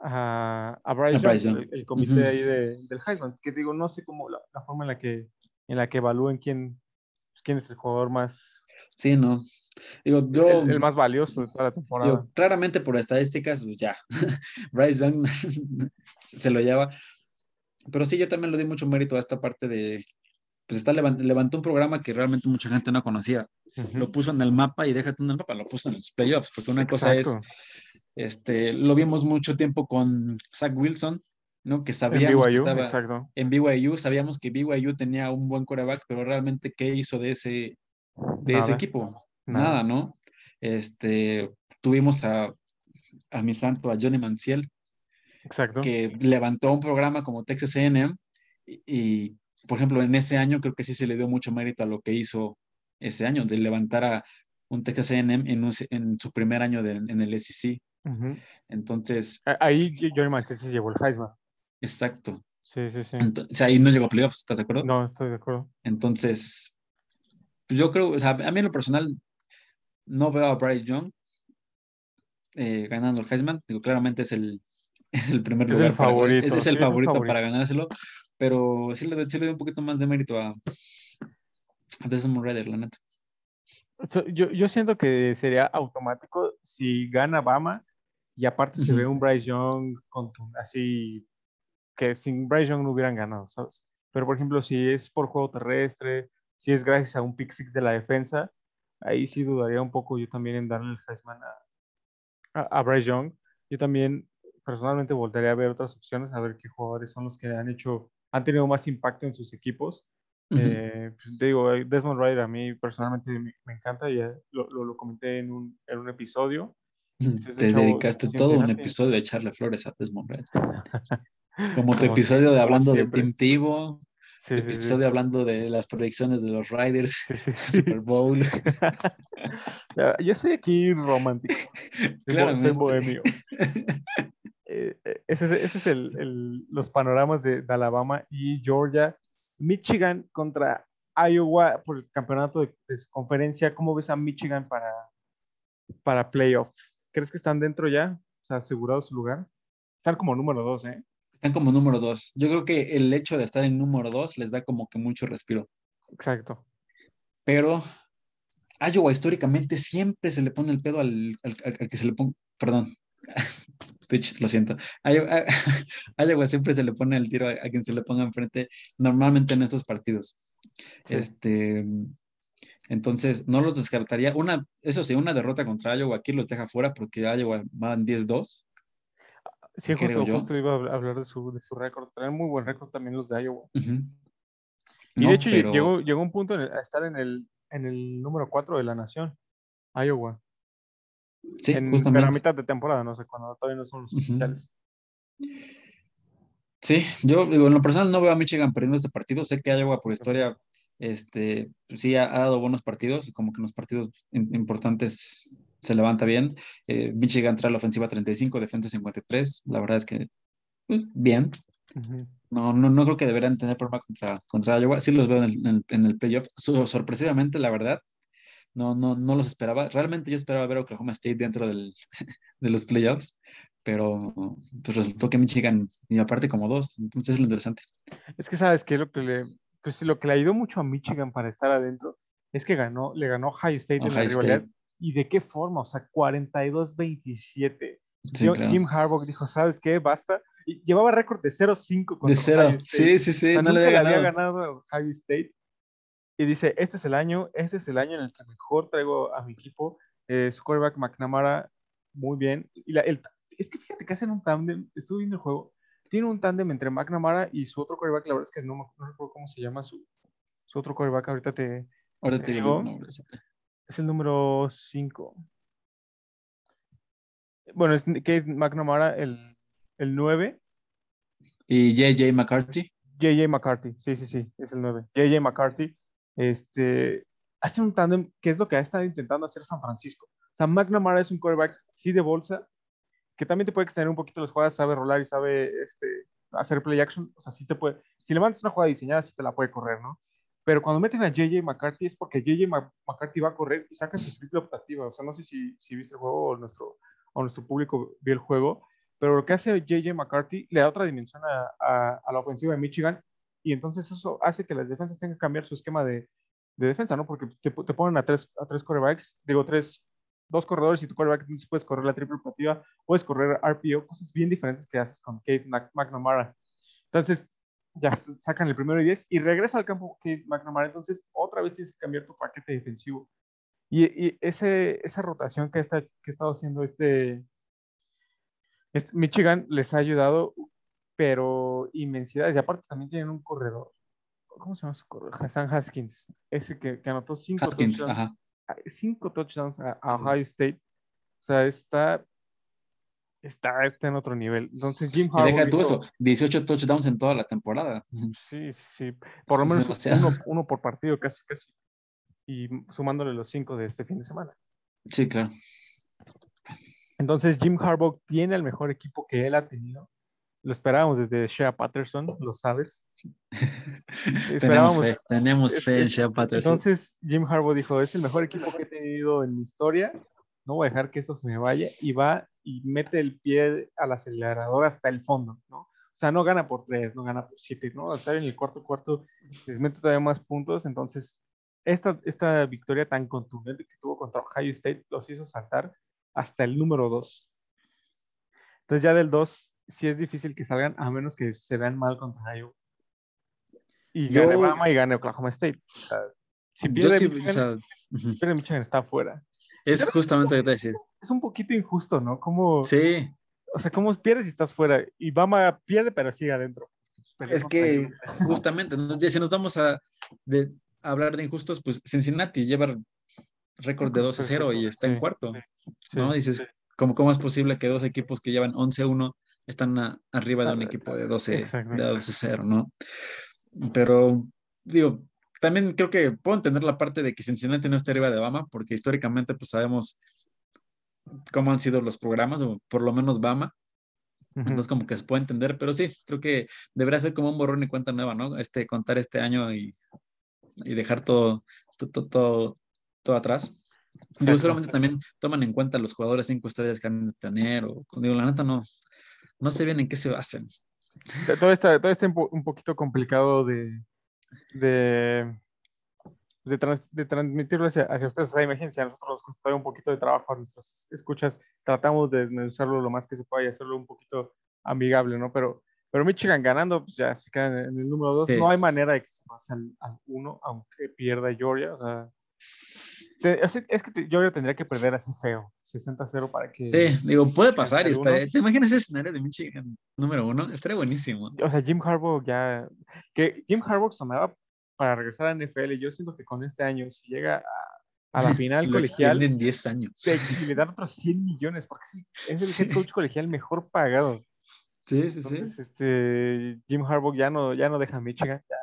a, a Bryce, Bryce Young, Young. el, el comité Ujú. ahí de- del Heisman, que digo, no sé cómo la, la forma en la que en la que evalúen quién, pues, quién es el jugador más Sí, no. Digo, yo, el, el más valioso de toda la temporada. digo, claramente por estadísticas, pues ya. Bryce Young se lo lleva. Pero sí, yo también le doy mucho mérito a esta parte de. Pues está levan- levantó un programa que realmente mucha gente no conocía. Ujú. Lo puso en el mapa y déjate en el mapa, lo puso en los playoffs, porque una cosa es Exacto. Este, lo vimos mucho tiempo con Zach Wilson, ¿no? Que En sabíamos que BYU, estaba exacto. en BYU, sabíamos que BYU tenía un buen coreback, pero realmente, ¿qué hizo de ese, de ese equipo? nada. Nada, ¿no? Este, tuvimos a, a mi santo, a Johnny Manciel, Exacto. que levantó un programa como Texas A&M y, y, por ejemplo, en ese año creo que sí se le dio mucho mérito a lo que hizo ese año, de levantar a un Texas A&M en, en su primer año de- en el SEC. Entonces, Ahí Johnny Manziel se llevó el Heisman. exacto. Sí, sí, sí. Entonces, ahí no llegó a playoffs, ¿estás de acuerdo? No, estoy de acuerdo. Entonces, pues yo creo, o sea, a mí en lo personal no veo a Bryce Young eh, ganando el Heisman. Digo, claramente es el, es el primer Es lugar. el para- favorito, es, es el es el favorito favorito. para ganárselo, pero sí le, doy- sí le doy un poquito más de mérito a, a Desmond Ryder, la neta. So, yo, yo siento que sería automático si gana Bama y aparte se ve un Bryce Young con, así que sin Bryce Young no hubieran ganado, ¿sabes? Pero por ejemplo, si es por juego terrestre, si es gracias a un pick six de la defensa, ahí sí dudaría un poco yo también en darle el Heisman a, a, a Bryce Young. Yo también personalmente volvería a ver otras opciones, a ver qué jugadores son los que han hecho, han tenido más impacto en sus equipos. Eh, pues, te digo, Desmond Ryder a mí personalmente me, me encanta, ya lo, lo, lo comenté en un, en un episodio. Te chavo, dedicaste de todo un episodio a echarle flores a Desmond Ryder. Como tu episodio de hablando de. Tim Tebow, Sí, tu sí, sí. episodio hablando de las proyecciones de los Riders. Super Bowl. Yo soy aquí romántico, soy, bohemio. Eh, eh, ese es, ese es el, el- los panoramas de, de Alabama y Georgia. Michigan contra Iowa por el campeonato de, de su conferencia. ¿Cómo ves a Michigan para, para playoff? ¿Crees que están dentro ya? O sea, asegurado su lugar. Están como número dos, ¿eh? Están como número dos. Yo creo que el hecho de estar en número dos les da como que mucho respiro. Exacto. Pero Iowa históricamente siempre se le pone el pedo al, al- al- al que se le pone, perdón, Twitch, lo siento. Iowa, Iowa siempre se le pone el tiro a, a quien se le ponga enfrente, normalmente en estos partidos. Sí. Este, entonces, no los descartaría. Una, eso sí, una derrota contra Iowa aquí los deja fuera porque Iowa van 10-2. Sí, justo, justo iba a hablar de su, de su récord. Traen muy buen récord también los de Iowa. Y No, de hecho pero- llegó, llegó un punto en el- a estar en el, en el número 4 de la nación, Iowa. Sí, en, justamente. mitad de temporada, no sé, cuando todavía no son los oficiales. Sí, yo digo, en lo personal no veo a Michigan perdiendo este partido. Sé que Iowa por historia, este, pues sí ha, ha dado buenos partidos, como que en los partidos im- importantes se levanta bien. Eh, Michigan trae la ofensiva 35, defensa 53. La verdad es que, pues, bien. Ujú. No, no, no creo que deberían tener problema contra, contra Iowa. Sí los veo en el, en el- en el playoff. Sorpresivamente, la verdad, no, no, no los esperaba. Realmente yo esperaba ver a Oklahoma State dentro del, de los playoffs, pero pues resultó que Michigan, y aparte como dos, entonces es lo interesante. Es que sabes que lo que le, pues lo que le ayudó mucho a Michigan para estar adentro es que ganó, le ganó Ohio State en la rivalidad. State. ¿Y de qué forma? O sea, 42-27. Sí, claro. Jim Harbaugh dijo, ¿sabes qué? Basta. Y llevaba récord de 0-5 contra De cero. Ohio State. Sí, sí, O sí, sea, no le nunca había le había ganado. ganado a Ohio State. Y dice, este es el año, este es el año en el que mejor traigo a mi equipo. Eh, su quarterback McNamara, muy bien. Y la- el- es que fíjate que hacen un tándem, estuve viendo el juego, tiene un tándem entre McNamara y su otro quarterback, la verdad es que no, no recuerdo cómo se llama su, su otro quarterback, ahorita te... Ahora te te digo. el nombre. Es el número 5. Bueno, es Kate McNamara, el, el 9. Y JJ McCarthy. JJ McCarthy, sí, sí, sí, es el 9. JJ McCarthy, este, hace un tándem que es lo que ha estado intentando hacer San Francisco. O sea, McNamara es un quarterback, sí, de bolsa, que también te puede extender un poquito las jugadas, sabe rolar y sabe este, hacer play action. O sea, sí te puede, si le mandas una jugada diseñada, sí te la puede correr, ¿no? Pero cuando meten a JJ McCarthy es porque JJ McCarthy va a correr y saca su triple optativa. O sea, no sé si, si viste el juego o nuestro, o nuestro público vio el juego, pero lo que hace JJ McCarthy le da otra dimensión a, a- a la ofensiva de Michigan y entonces eso hace que las defensas tengan que cambiar su esquema de, de defensa, ¿no? Porque te, te ponen a tres, a tres quarterbacks, digo, tres, dos corredores y tu quarterback entonces puedes correr la triple optativa, puedes correr RPO, cosas bien diferentes que haces con Kate McNamara. Entonces, ya sacan el primero y 10 y regresa al campo Kate McNamara, entonces otra vez tienes que cambiar tu paquete defensivo. Y, y ese, esa rotación que, está, que ha estado haciendo este, este Michigan les ha ayudado, pero inmensidades. Y aparte también tienen un corredor. ¿Cómo se llama su corredor? Hassan Haskins. Ese que, que anotó cinco Haskins, touchdowns, ajá. Cinco touchdowns a, a Ohio State. O sea, está, está, está en otro nivel. Entonces, Jim Y deja Harbaugh tú eso, 18 touchdowns en toda la temporada. Sí, sí. Por lo menos uno, uno por partido, casi, casi. Y sumándole los cinco de este fin de semana. Sí, claro. Entonces, Jim Harbaugh tiene el mejor equipo que él ha tenido. Lo esperábamos desde Shea Patterson, lo sabes. Tenemos fe, tenemos fe en Shea Patterson. Entonces, Jim Harbaugh dijo, es el mejor equipo que he tenido en mi historia. No voy a dejar que eso se me vaya. Y va y mete el pie al acelerador hasta el fondo, ¿no? O sea, no gana por tres, no gana por siete, ¿no? Estar en el cuarto cuarto les mete todavía más puntos. Entonces, esta, esta victoria tan contundente que tuvo contra Ohio State los hizo saltar hasta el número dos. Entonces, ya del dos, sí es difícil que salgan, a menos que se vean mal contra Iowa. Y Yo- gane Bama y gane Oklahoma State. O sea, si pierde, sí, Michigan, o sea, si pierde Michigan está afuera. es justamente lo que te decir. Es un poquito injusto, ¿no? Como, Sí, o sea, ¿cómo pierdes y estás fuera? Y Bama pierde, pero sigue adentro. Es que justamente, ¿no? Si nos vamos a, de, a hablar de injustos, pues Cincinnati lleva récord de 2 a 0 y está en cuarto, sí, ¿no? Dices, ¿cómo, ¿cómo es posible que dos equipos que llevan 11-1 están a- arriba de un equipo de 12, exacto, de 12 0, ¿no? Pero, digo, también creo que puedo entender la parte de que Cincinnati no esté arriba de Bama, porque históricamente pues sabemos cómo han sido los programas, o por lo menos Bama, entonces como que se puede entender, pero sí, creo que debería ser como un borrón y cuenta nueva, ¿no? Este, contar este año y, y dejar todo, to- to- todo, todo, atrás. Digo, solamente también toman en cuenta los jugadores cinco estrellas que han de tener, o digo, la neta no, no sé bien en qué se basan. Todo está, todo está un po- un poquito complicado de, de, de, trans- de transmitirlo hacia, hacia ustedes. O sea, imagínense, a nosotros nos costó un poquito de trabajo a nuestras escuchas. Tratamos de desmenuzarlo lo más que se pueda y hacerlo un poquito amigable, ¿no? Pero, pero Michigan ganando, pues ya se queda en, en el número dos. Sí. No hay manera de que se pase al, al uno, aunque pierda Georgia. O sea, es que te- yo tendría que perder así feo, 60-0 para que... Sí, digo, puede pasar. y está- 31. ¿Te imaginas ese escenario de Michigan número uno? Estaría buenísimo. O sea, Jim Harbaugh ya... Que Jim Harbaugh sonaba para regresar a NFL. Yo siento que con este año, si llega a, a la final colegial, extienden 10 años. se- y le dan otros 100 millones, porque sí, es el coach colegial mejor pagado. Sí, sí, sí. Entonces, este, Jim Harbaugh ya no, ya no deja Michigan, ya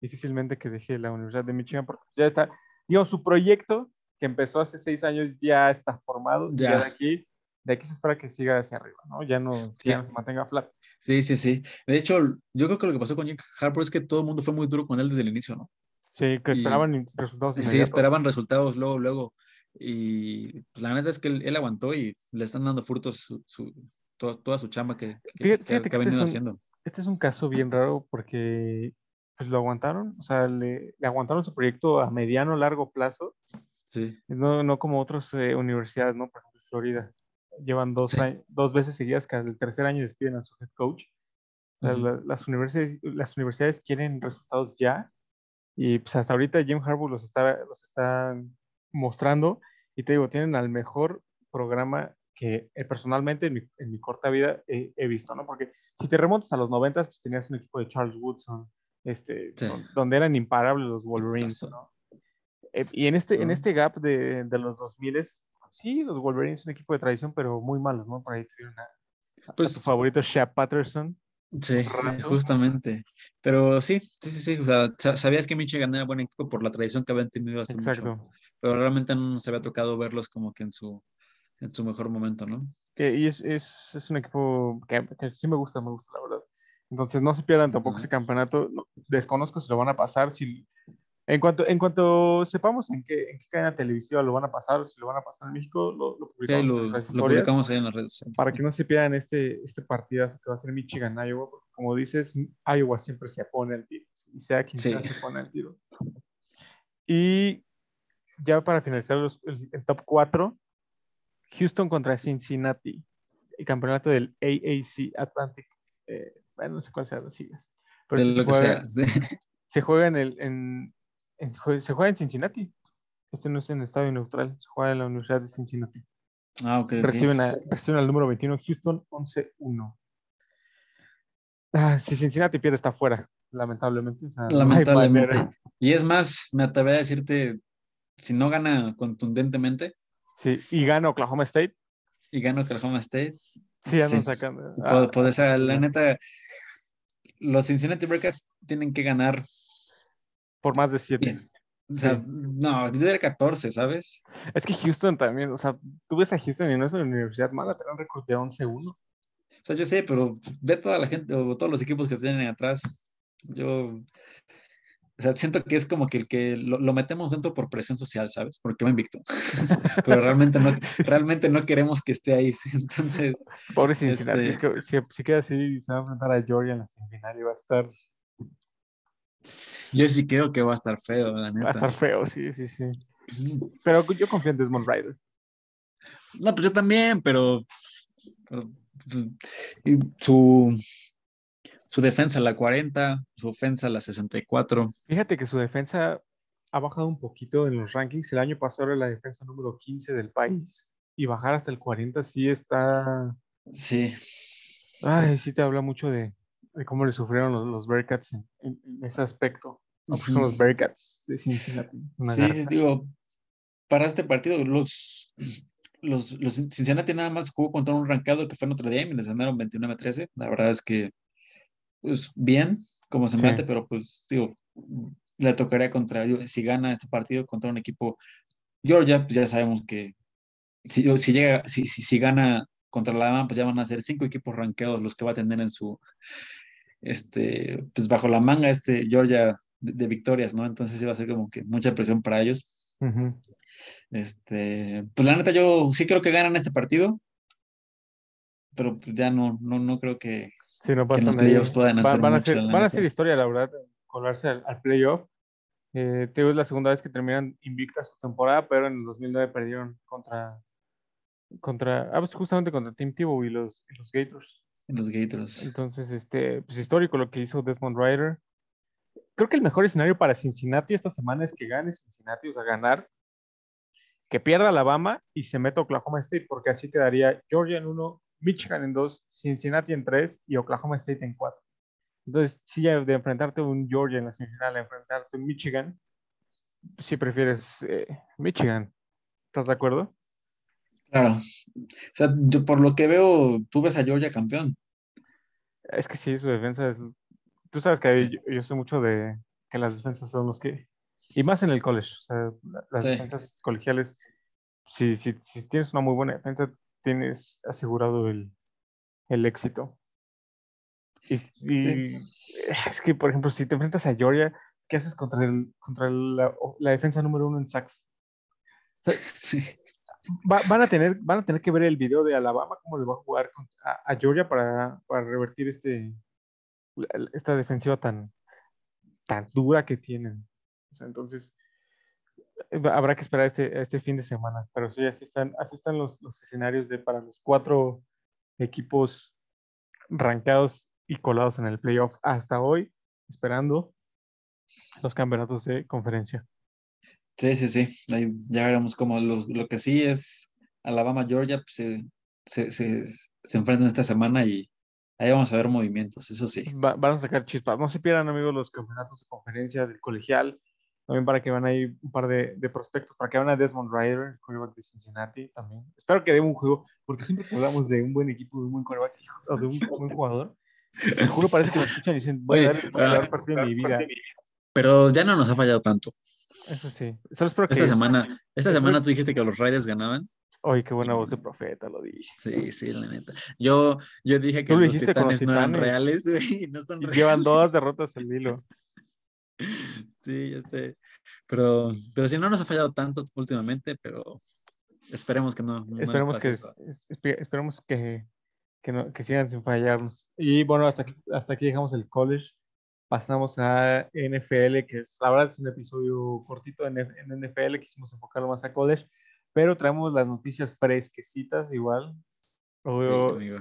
difícilmente que deje la Universidad de Michigan, porque ya está, digamos, su proyecto que empezó hace seis años ya está formado, ya, Ya. de aquí, de aquí se espera que siga hacia arriba, ¿no? Ya no, Sí. ya no se mantenga flat. Sí, sí, sí. De hecho, yo creo que lo que pasó con Jim Harbaugh es que todo el mundo fue muy duro con él desde el inicio, ¿no? Sí, que esperaban resultados Sí, inmediatos. esperaban resultados luego, luego. Y pues, la neta es que él, él aguantó y le están dando frutos su, su- to- toda su chamba que, que- Fíjate- que ha- fíjate que ha que este venido es un- haciendo. Este es un caso bien raro porque pues lo aguantaron, o sea, le, le aguantaron su proyecto a mediano, largo plazo, Sí, no, no como otras eh, universidades, ¿no? Por ejemplo, Florida. Llevan dos, Sí. años- dos veces seguidas que al tercer año despiden a su head coach. O sea, Ujú. la- las, universidades, las universidades quieren resultados ya y pues hasta ahorita Jim Harbaugh los está, los está mostrando y te digo, tienen al mejor programa que eh, personalmente en mi, en mi corta vida he, he visto, ¿no? Porque si te remontas a los 90, pues tenías un equipo de Charles Woodson, este, Sí. donde eran imparables los Wolverines. ¿no? Eh, y en este, en Ujú. este gap de, de los 2000, sí, los Wolverines son un equipo de tradición, pero muy malos, ¿no? Por ahí tuvieron a, a Pues- tu favorito Shaq Patterson. sí, rato. justamente. Pero sí, sí, sí, sí. O sea, sa- sabías que Michigan era buen equipo por la tradición que habían tenido hace mucho. Exacto. Pero realmente no nos había tocado verlos como que en su, en su mejor momento, ¿no? Y es, es, es un equipo que, que sí me gusta, me gusta, la verdad. Entonces no se pierdan tampoco ese campeonato. No, desconozco si lo van a pasar. Si, en, cuanto, en cuanto sepamos en qué, en qué cadena televisiva lo van a pasar, si lo van a pasar en México, lo, lo Sí, publicamos en lo publicamos ahí en las redes sociales. para que no se pierdan este, este partidazo que va a ser Michigan, Iowa. Porque como dices, Iowa siempre se pone al tiro. Y sea quien Sí. sea, se pone al tiro. Y ya para finalizar los- el, el top 4, Houston contra Cincinnati, el campeonato del AAC Atlantic. eh, bueno, no sé cuáles sean las siglas. Pero De este lo que se, juega, sea. sí. se juega en el en, en- jue- se juega en Cincinnati. Este no es en estadio neutral, se juega en la Universidad de Cincinnati. Ah, ok. Reciben, a- reciben al número 21 Houston 11-1. Ah, si Cincinnati pierde está fuera, lamentablemente. o sea, Lamentablemente. Y es más, me atrevería a decirte, si no gana contundentemente Sí, y gana Oklahoma State. y gana Oklahoma State, Sí, ya Sí. no sacan. ah, puede ser, la neta, los Cincinnati Bearcats tienen que ganar, Por más de 7. Bien. o sea, Sí. no, yo diría 14, ¿sabes? Es que Houston también, o sea, tú ves a Houston y no es una universidad mala, te dan récord de 11-1. O sea, yo sé, pero ve toda la gente o todos los equipos que tienen atrás. Yo, o sea, siento que es como que el que lo, lo metemos dentro por presión social, ¿sabes? Porque va invicto. pero realmente no, realmente no queremos que esté ahí. Entonces, Pobre Cincinnati, Este- es que si, si queda así, se va a enfrentar a Georgia en la semifinal y va a estar, yo sí creo que va a estar feo, la va a estar feo, sí, sí, sí. Pero yo confío en Desmond Ryder. No, pues yo también, pero, pero, pues, su, su defensa la 40, su ofensa la 64. Fíjate que su defensa ha bajado un poquito en los rankings. El año pasado era la defensa número 15 del país. Y bajar hasta el 40 sí está. Sí, Ay, sí te habla mucho de, de cómo le sufrieron los, los Bearcats en, en- en ese aspecto. No, pues son los Bearcats de Cincinnati. sí, garza. digo, para este partido, los, los, los Cincinnati nada más jugó contra un rancado que fue Notre Dame y les ganaron 29 a 13. La verdad es que, pues, bien, como se Sí. mete, pero pues, digo, le tocaría contra, si gana este partido contra un equipo, Georgia, pues ya sabemos que si, si llega, si, si, si gana contra la Alabama, pues ya van a ser cinco equipos rankeados los que va a tener en su, este, pues bajo la manga este Georgia de, de victorias, ¿no? Entonces va a ser como que mucha presión para ellos. Este, pues la neta yo sí creo que ganan este partido, pero pues ya no, no, no creo que, Sí, no que los playoffs puedan hacer van, a mucho, hacer, la van a hacer historia, la verdad, colarse al, al playoff. Eh, te digo, es la segunda vez que terminan invictas su temporada, pero en el 2009 perdieron contra, contra ah, pues justamente contra Team Tebow y los, y los Gators. Los Gators. Entonces, este, pues histórico lo que hizo Desmond Ryder. Creo que el mejor escenario para Cincinnati esta semana es que gane Cincinnati, o sea, ganar. que pierda Alabama y se meta Oklahoma State, porque así quedaría Georgia en uno, Michigan en dos, Cincinnati en tres y Oklahoma State en cuatro. Entonces, si ya de enfrentarte a un Georgia en la semifinal, a enfrentarte a un Michigan, si prefieres eh, Michigan. ¿Estás de acuerdo? Claro. O sea, yo por lo que veo, tú ves a Georgia campeón. Es que sí, su defensa es... Tú sabes que Sí. yo, yo sé mucho de que las defensas son los que... Y más en el college. O sea, la- las Sí. defensas colegiales, si, si, si tienes una muy buena defensa, tienes asegurado el, el éxito. Y, y es que, por ejemplo, si te enfrentas a Georgia, ¿qué haces contra, el, contra la, la defensa número uno en sacks? Sí. Va- van, a tener, van a tener que ver el video de Alabama, cómo le va a jugar a, a Georgia para, para revertir este, esta defensiva tan, tan dura que tienen. O sea, entonces, habrá que esperar este, este fin de semana. Pero sí, así están, así están los, los escenarios de, para los cuatro equipos rankeados y colados en el playoff hasta hoy, esperando los campeonatos de conferencia. Sí, sí, sí. Ahí ya veremos cómo lo, lo que sí es Alabama, Georgia, pues, se, se, se, se enfrentan esta semana y ahí vamos a ver movimientos, eso sí. Va- van a sacar chispas. No se pierdan, amigos, los campeonatos de conferencia del colegial. También para que van ahí un par de, de prospectos, para que van a Desmond Ryder, el quarterback de Cincinnati también. Espero que dé un juego, porque siempre que hablamos de un buen equipo, de un buen quarterback o de un buen jugador, te juro parece que me escuchan y dicen, voy a Oye, dar el mejor ah, partido de mi vida. Pero ya no nos ha fallado tanto. Eso sí. Solo espero que... Esta semana, esta semana tú dijiste que los Raiders ganaban. Oye, qué buena voz de profeta, lo dije. Sí, sí, la neta. Yo, yo dije que los con los titanes no eran Titanes. reales, güey, no están reales. llevan dos derrotas al hilo. Sí, ya sé. Pero, pero sí, no nos ha fallado tanto últimamente, pero esperemos que no. no Esperemos que, esperemos que, que, no- que sigan sin fallarnos. Y bueno, hasta aquí, hasta aquí dejamos el college. Pasamos a NFL, que es, la verdad es un episodio cortito en, en NFL, quisimos enfocarlo más a college, pero traemos las noticias fresquecitas igual. Sí, Obvio, amigo.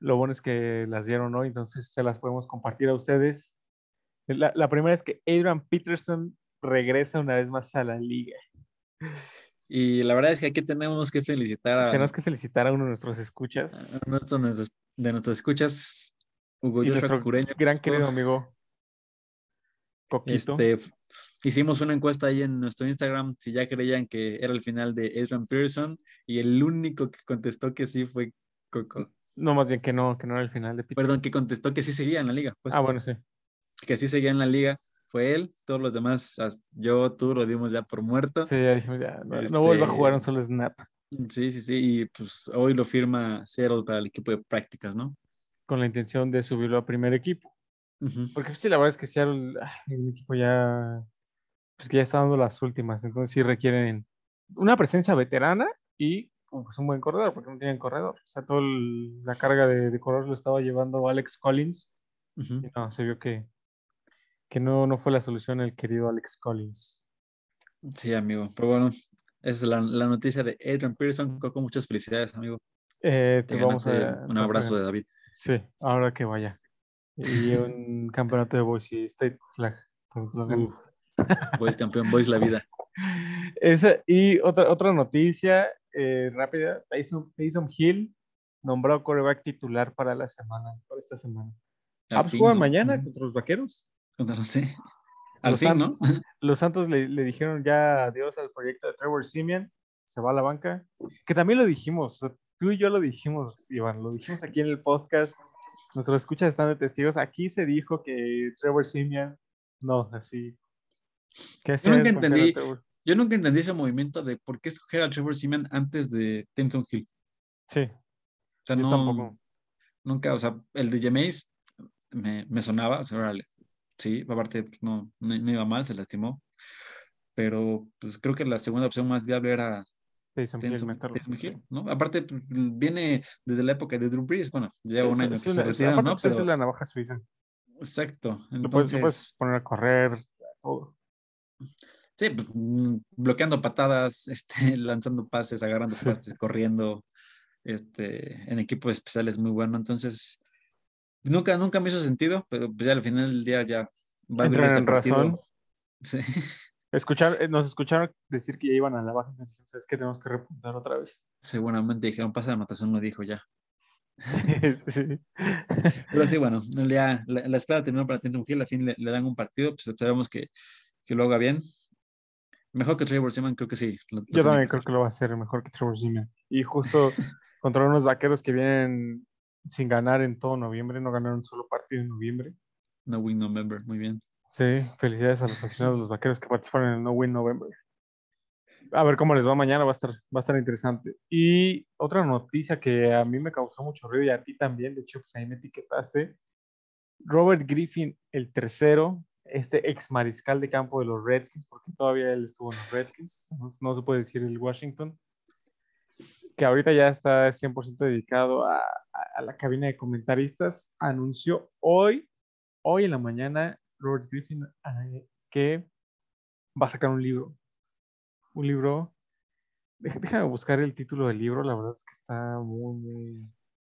lo bueno es que las dieron hoy, entonces se las podemos compartir a ustedes. La, la primera es que Adrian Peterson regresa una vez más a la liga. Y la verdad es que aquí tenemos que felicitar a, Tenemos que felicitar a uno de nuestros escuchas a nuestro- nuestros- de nuestras escuchas, Hugo y nuestro Cureño. gran querido amigo Coquito. Este, hicimos una encuesta ahí en nuestro Instagram si ya creían que era el final de Adrian Pearson y el único que contestó que sí fue Coco. No, más bien que no, que no era el final de Peter. Perdón, que contestó que sí seguía en la liga. Pues, Ah, bueno, sí. Que sí seguía en la liga. Fue él, todos los demás, yo, tú, lo dimos ya por muerto. Sí, ya dijimos, ya, no, no vuelve a jugar un Este- solo snap Sí, sí, sí, y pues hoy lo firma Seattle para el equipo de prácticas, ¿no? con la intención de subirlo a primer equipo. Porque sí, la verdad es que Seattle, ah, el equipo ya, pues que ya está dando las últimas, entonces sí requieren una presencia veterana y pues, un buen corredor, porque no tienen corredor. O sea, toda la carga de, de corredor lo estaba llevando Alex Collins y no, se vio que, que no, no fue la solución el querido Alex Collins. Sí, amigo. Pero bueno, es la, la noticia de Adrian Pearson. Coco, muchas felicidades, amigo. Eh, Te te vamos a, un abrazo de. David. Sí, ahora que vaya. Y un campeonato de Boise State Flag. Boys campeón, Boys la vida. Esa, y otra, otra noticia eh, rápida, Tyson, Tyson Hill nombrado quarterback titular para la semana, para esta semana. Ah, pues ¿no? mañana contra los vaqueros. No sé. Al Los fin, ¿no? Santos. Los Santos le, le dijeron ya adiós al proyecto de Trevor Simeon, se va a la banca, que también lo dijimos, o sea, tú y yo lo dijimos, Iván, lo dijimos aquí en el podcast, nuestros escuchas están de testigos, aquí se dijo que Trevor Simeon, no, así. ¿Qué hacía nunca entendí. Yo nunca entendí ese movimiento de por qué escoger a Trevor Seaman antes de Taysom Hill. Sí, O sea, yo no, tampoco. nunca, o sea, el de Jameis me, me sonaba, o sea, órale, sí, aparte pues, no, no, no iba mal, se lastimó, pero pues creo que la segunda opción más viable era Taysom Hill, ¿no? Aparte, pues, viene desde la época de Drew Brees, bueno, lleva un Es- año que una- se retira, ¿no? pues, Pero, es la navaja suiza. exacto, Lo puedes, entonces, lo puedes poner a correr, todo. sí, pues, mm, bloqueando patadas, este, lanzando pases, agarrando Sí. pases, corriendo, este, en equipos especiales muy bueno, entonces, nunca, nunca me hizo sentido, pero pues ya al final del día ya va a Entran este en partido. razón. Sí. Escuchar, eh, nos escucharon decir que ya iban a la baja, es que tenemos que repuntar otra vez. Seguramente dijeron, pasa de anotación, lo dijo ya. sí. Pero sí, bueno, ya la, la espera terminó para Tennessee Hill, al fin le, le dan un partido, pues esperamos que, que lo haga bien. Mejor que Trevor Seaman, creo que sí. lo- lo Yo también que creo hacer. que lo va a hacer mejor que Trevor Simeon. Y justo contra unos vaqueros que vienen sin ganar en todo noviembre, no ganaron un solo partido en noviembre. No Win November, muy bien. Sí, felicidades a los aficionados de los vaqueros que participaron en el No Win November. A ver cómo les va mañana, va a estar, va a estar interesante. Y otra noticia que a mí me causó mucho ruido y a ti también, de hecho, pues ahí me etiquetaste. Robert Griffin, el tercero, este ex mariscal de campo de los Redskins, porque todavía él estuvo en los Redskins, no, no se puede decir el Washington, que ahorita ya está 100% dedicado a, a- a la cabina de comentaristas, anunció hoy, hoy en la mañana, Robert Griffin, eh, que va a sacar un libro. Un libro. Déjame buscar el título del libro, la verdad es que está muy, muy.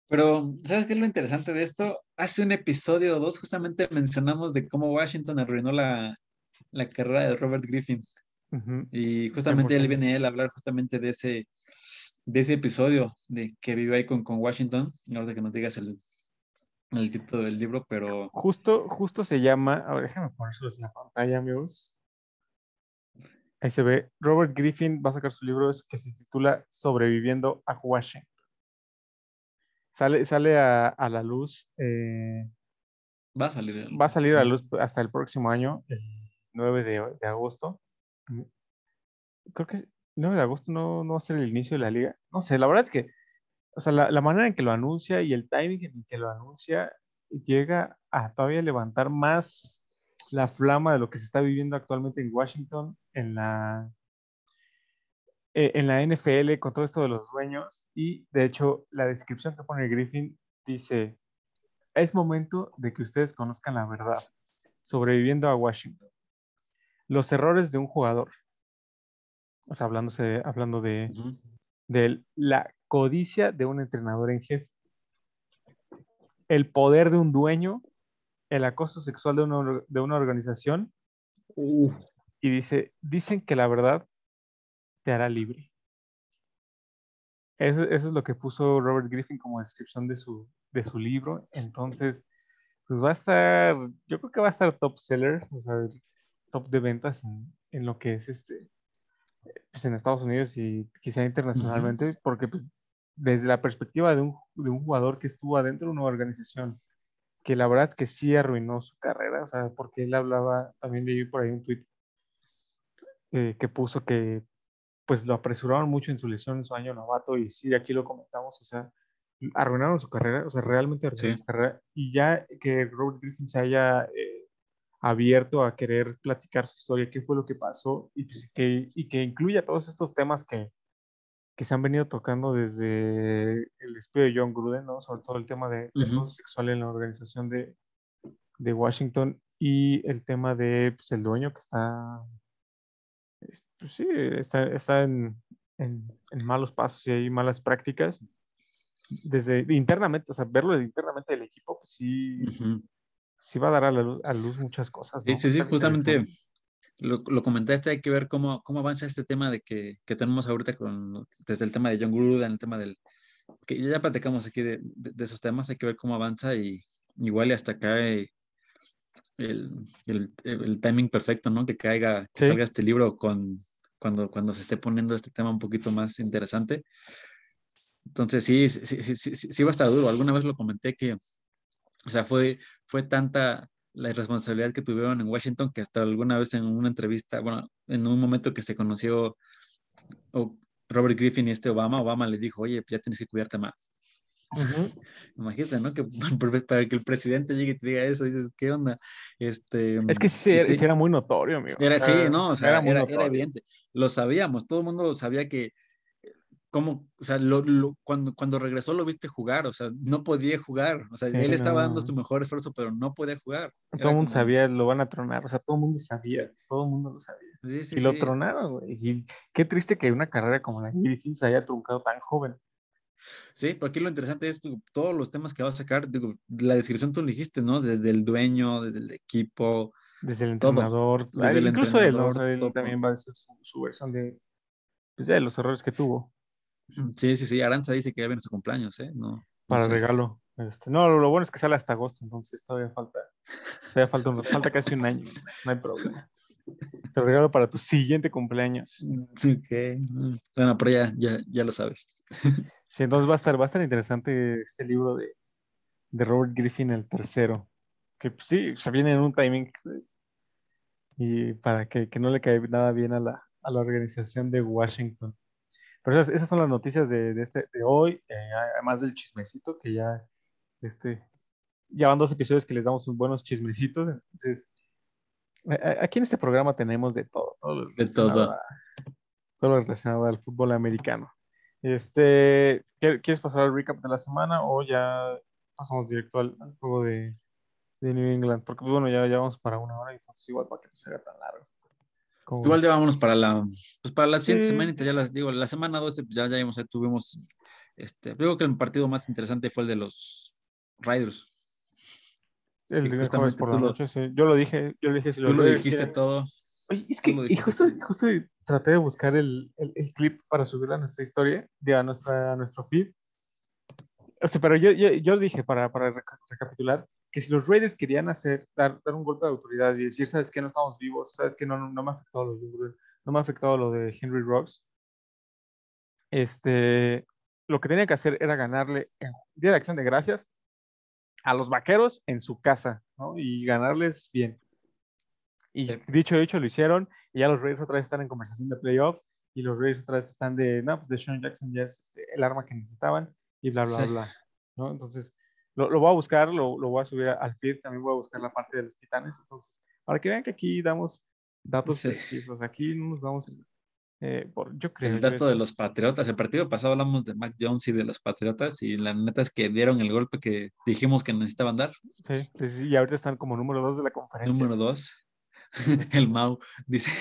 Pero, ¿sabes qué es lo interesante de esto? Hace un episodio o dos justamente mencionamos de cómo Washington arruinó la, la carrera de Robert Griffin. Y justamente él 100%. viene él a hablar justamente de ese, de ese episodio de que vivió ahí con, con Washington. Y ahora que nos digas el, el título del libro, pero Justo, justo se llama. A ver, déjame ponérselos en la pantalla, amigos. Ahí se ve. Robert Griffin va a sacar su libro que se titula Sobreviviendo a Washington. Sale, sale a, a la luz. eh, va a salir. va a salir a la luz hasta el próximo año, el 9 de, de agosto. Creo que 9 de agosto no, no va a ser el inicio de la liga. No sé, la verdad es que, o sea, la, la manera en que lo anuncia y el timing en que lo anuncia llega a todavía levantar más la flama de lo que se está viviendo actualmente en Washington, en la, eh, en la NFL, con todo esto de los dueños. Y de hecho, la descripción que pone Griffin dice, es momento de que ustedes conozcan la verdad, sobreviviendo a Washington. Los errores de un jugador. O sea, hablándose, hablando de, de la codicia de un entrenador en jefe. El poder de un dueño, el acoso sexual de una, de una organización. Y dice, dicen que la verdad te hará libre. Eso, eso es lo que puso Robert Griffin como descripción de su, de su libro. Entonces, pues va a estar, yo creo que va a estar top seller, o sea, top de ventas en, en lo que es este, pues en Estados Unidos y quizá internacionalmente, porque pues, desde la perspectiva de un, de un jugador que estuvo adentro de una organización, que la verdad que sí arruinó su carrera, o sea, porque él hablaba, también leí por ahí un tweet eh, que puso que pues lo apresuraron mucho en su lesión en su año novato y sí, aquí lo comentamos, o sea, arruinaron su carrera, o sea, realmente arruinaron Sí. su carrera y ya que Robert Griffin se haya eh, abierto a querer platicar su historia, qué fue lo que pasó y, pues, que, y que incluya todos estos temas que, que se han venido tocando desde el despido de John Gruden, ¿no? Sobre todo el tema de, Ujú. acoso sexual en la organización de, de Washington y el tema de pues, el dueño que está, es- pues sí, está, está en, en- en malos pasos y hay malas prácticas. Desde internamente, o sea, verlo internamente del equipo, pues sí. Sí va a dar a la luz, a luz muchas cosas. Sí, ¿no? sí, sí, justamente lo, lo comentaste, hay que ver cómo, cómo avanza este tema de que, que tenemos ahorita con, desde el tema de John Gruden, el tema del, que ya platicamos aquí de, de- de esos temas, hay que ver cómo avanza y igual y hasta cae el, el, el timing perfecto, ¿no? Que caiga, que Sí. salga este libro con, cuando, cuando se esté poniendo este tema un poquito más interesante. Entonces sí, sí, sí, sí, sí, sí va a estar duro. Alguna vez lo comenté que, o sea, fue, fue tanta la irresponsabilidad que tuvieron en Washington que hasta alguna vez en una entrevista, bueno, en un momento que se conoció Robert Griffin y este Obama, Obama le dijo, oye, ya tienes que cuidarte más. Ujú. Imagínate, ¿no? Que para que el presidente llegue y te diga eso, dices, ¿qué onda? Este, Es que sí, era- sí, era muy notorio, amigo. era, sí, no, o sea, era, era notorio. evidente. Lo sabíamos, todo el mundo sabía que, como, o sea, lo, lo- cuando, cuando regresó lo viste jugar, o sea, no podía jugar, o sea, Sí, él estaba dando su mejor esfuerzo, pero no podía jugar. Todo el mundo como- sabía, lo van a tronar, o sea, todo el mundo sabía, todo el mundo lo sabía. Sí, sí, y lo tronaron, güey. Y qué triste que una carrera como la Griffin se haya truncado tan joven. Sí, pero aquí lo interesante es digo, todos los temas que va a sacar, digo, la descripción tú lo dijiste, ¿no? Desde el dueño, desde el equipo, Desde el entrenador, Desde el incluso él. O sea, él también va a decir su, su versión de, pues, ya de los errores que tuvo Sí, sí, sí. Aranza dice que ya viene su cumpleaños, ¿eh? No. no para sé. regalo. Este, no, lo, lo bueno es que sale hasta agosto, entonces todavía falta, todavía falta, casi un año, no hay problema. Te regalo para tu siguiente cumpleaños. Ok. mm. Bueno, pero ya, ya, ya lo sabes. Sí, entonces va a estar, va a estar interesante este libro de, de Robert Griffin, el tercero. Que pues, sí, o sea, viene en un timing y para que, que no le cae nada bien a la, a la organización de Washington. Pero esas, esas son las noticias de, de este, de hoy, eh, además del chismecito, que ya, este, ya van dos episodios que les damos unos buenos chismecitos. Entonces, a- a- aquí en este programa tenemos de todo, todo De todo. a- todo lo relacionado al fútbol americano. Este, ¿quie- ¿quieres pasar al recap de la semana o ya pasamos directo al, al juego de, de New England? Porque pues, bueno, ya, ya vamos para una hora y entonces igual para que no se haga tan largo. ¿Cómo Igual ya vámonos para la, pues para la siguiente Sí. semanita, ya la, digo, la semana 12 pues ya, ya vimos, tuvimos, este, digo que el partido más interesante fue el de los Riders. El de jueves por la lo- noche, sí. Yo lo dije, yo lo dije. Si Tú lo Raiders dijiste quieren- todo. Oye, es que lo y justo, justo traté de buscar el, el, el clip para subir a nuestra historia, de, a, nuestra, a nuestro feed. O sea, pero yo, yo, yo dije, para, para reca- recapitular, que si los Raiders querían hacer, dar, dar un golpe de autoridad y decir, sabes que no estamos vivos, sabes que no, no, no me ha afectado lo de, no me ha afectado lo de Henry Rocks, este, lo que tenía que hacer era ganarle en Día de Acción de Gracias a los vaqueros en su casa, ¿no? Y ganarles bien. Y Sí. dicho hecho, lo hicieron, y ya los Raiders otra vez están en conversación de playoff, y los Raiders otra vez están de, no, pues de Sean Jackson ya es este, el arma que necesitaban, y bla, bla, Sí. bla, ¿no? Entonces, lo, lo voy a buscar, lo, lo voy a subir al feed, también voy a buscar la parte de los titanes, entonces, para que vean que aquí damos datos Sí. precisos, aquí no nos vamos, eh, por, yo creo. El dato de los Patriotas. El partido pasado hablamos de Mac Jones y de los Patriotas y la neta es que dieron el golpe que dijimos que necesitaban dar. Sí, sí, sí, y ahorita están como número dos de la conferencia. Número dos. El Mau dice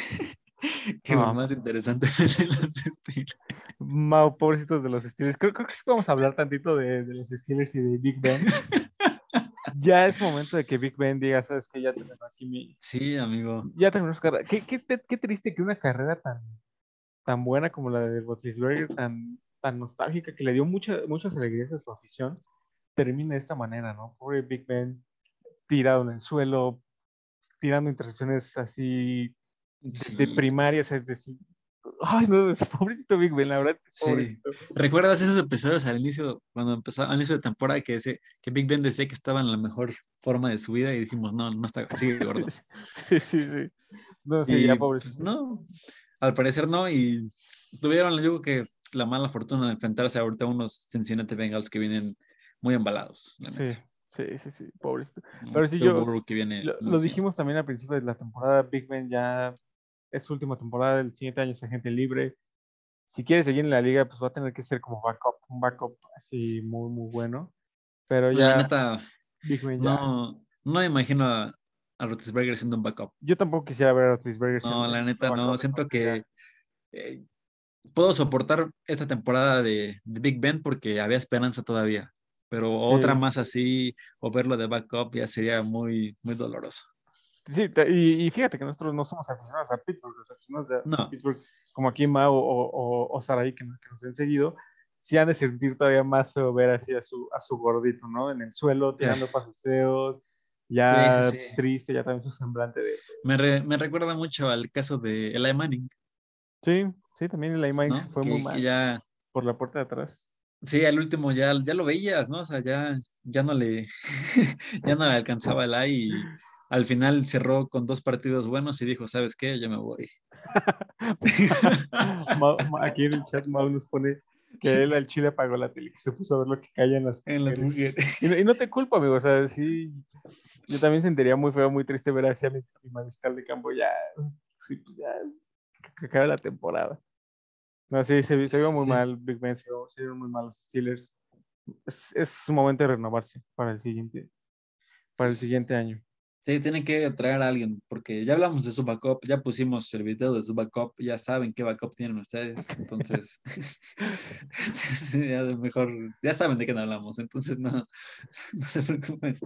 que No. más interesante de los Steelers. Mau, pobrecitos de los Steelers. Creo, creo que sí vamos a hablar tantito de, de los Steelers y de Big Ben. ya es momento de que Big Ben diga, sabes que ya terminó aquí mi. Sí, amigo. Ya terminó su carrera. Qué, qué, qué triste que una carrera tan, tan buena como la de Roethlisberger, tan, tan nostálgica, que le dio mucha, muchas alegrías a su afición, termine de esta manera, ¿no? Pobre Big Ben tirado en el suelo, tirando intercepciones así Sí. de primarias, es decir. Ay, no, es pobrecito Big Ben, la verdad, Sí. ¿Recuerdas esos episodios al inicio, cuando empezaba, al inicio de temporada, que, decía, que Big Ben decía que estaba en la mejor forma de su vida y dijimos, no, no está, sigue gordo. Sí, sí, sí. No, sí, y ya pues pobrecito. no, al parecer no, y tuvieron, les digo que la mala fortuna de enfrentarse ahorita a unos Cincinnati Bengals que vienen muy embalados. la Sí, sí, sí, sí, pobrecito. pero sí, Joe yo- que viene Lo, lo dijimos también al principio de la temporada, Big Ben ya es su última temporada, el siguiente año es agente libre. Si quiere seguir en la liga, pues va a tener que ser como backup, un backup así muy, muy bueno. Pero ya La neta, ya. no, no me imagino a, a Roethlisberger siendo un backup. Yo tampoco quisiera ver a Roethlisberger No, siendo la un neta, no. Siento que eh, puedo soportar esta temporada de, de Big Ben porque había esperanza todavía. Pero otra Sí. más así, o verlo de backup, ya sería muy, muy doloroso. Ya- Sí, y, y fíjate que nosotros no somos aficionados a Pittsburgh, los aficionados No. Pittsburgh, como aquí Mao o, o, o Saraí, que, nos- que nos han seguido, sí han de sentir todavía más feo ver así a su, a su gordito, ¿no? En el suelo, tirando pases feos, ya Sí, sí, sí. pues, triste, ya también su semblante de... Me, re- me recuerda mucho al caso de Eli Manning, Sí, sí, también el IMAX ¿no? fue que, muy mal ya, por la puerta de atrás. sí, al último ya, ya lo veías, ¿no? O sea, ya, ya no le, ya no le alcanzaba el y al final cerró con dos partidos buenos y dijo, ¿sabes qué? Yo me voy. Aquí en el chat Mau nos pone que él al chile apagó la tele, que se puso a ver lo que caía en las En las mujeres. Y no, y no te culpo, amigo, o sea, sí, yo también sentiría muy feo, muy triste ver así a mi, mi mariscal de campo ya, sí, pues ya, que, acabe la temporada. No, sí, se, se vio muy Sí. mal Big Ben, se vio, se vieron muy mal los Steelers. Es, es un momento de renovarse para el siguiente, para el siguiente año. Sí, tienen que traer a alguien, porque ya hablamos de su backup, ya pusimos el video de su backup, ya saben qué backup tienen ustedes, entonces, este, ya mejor, ya saben de qué hablamos, entonces no, no se preocupen.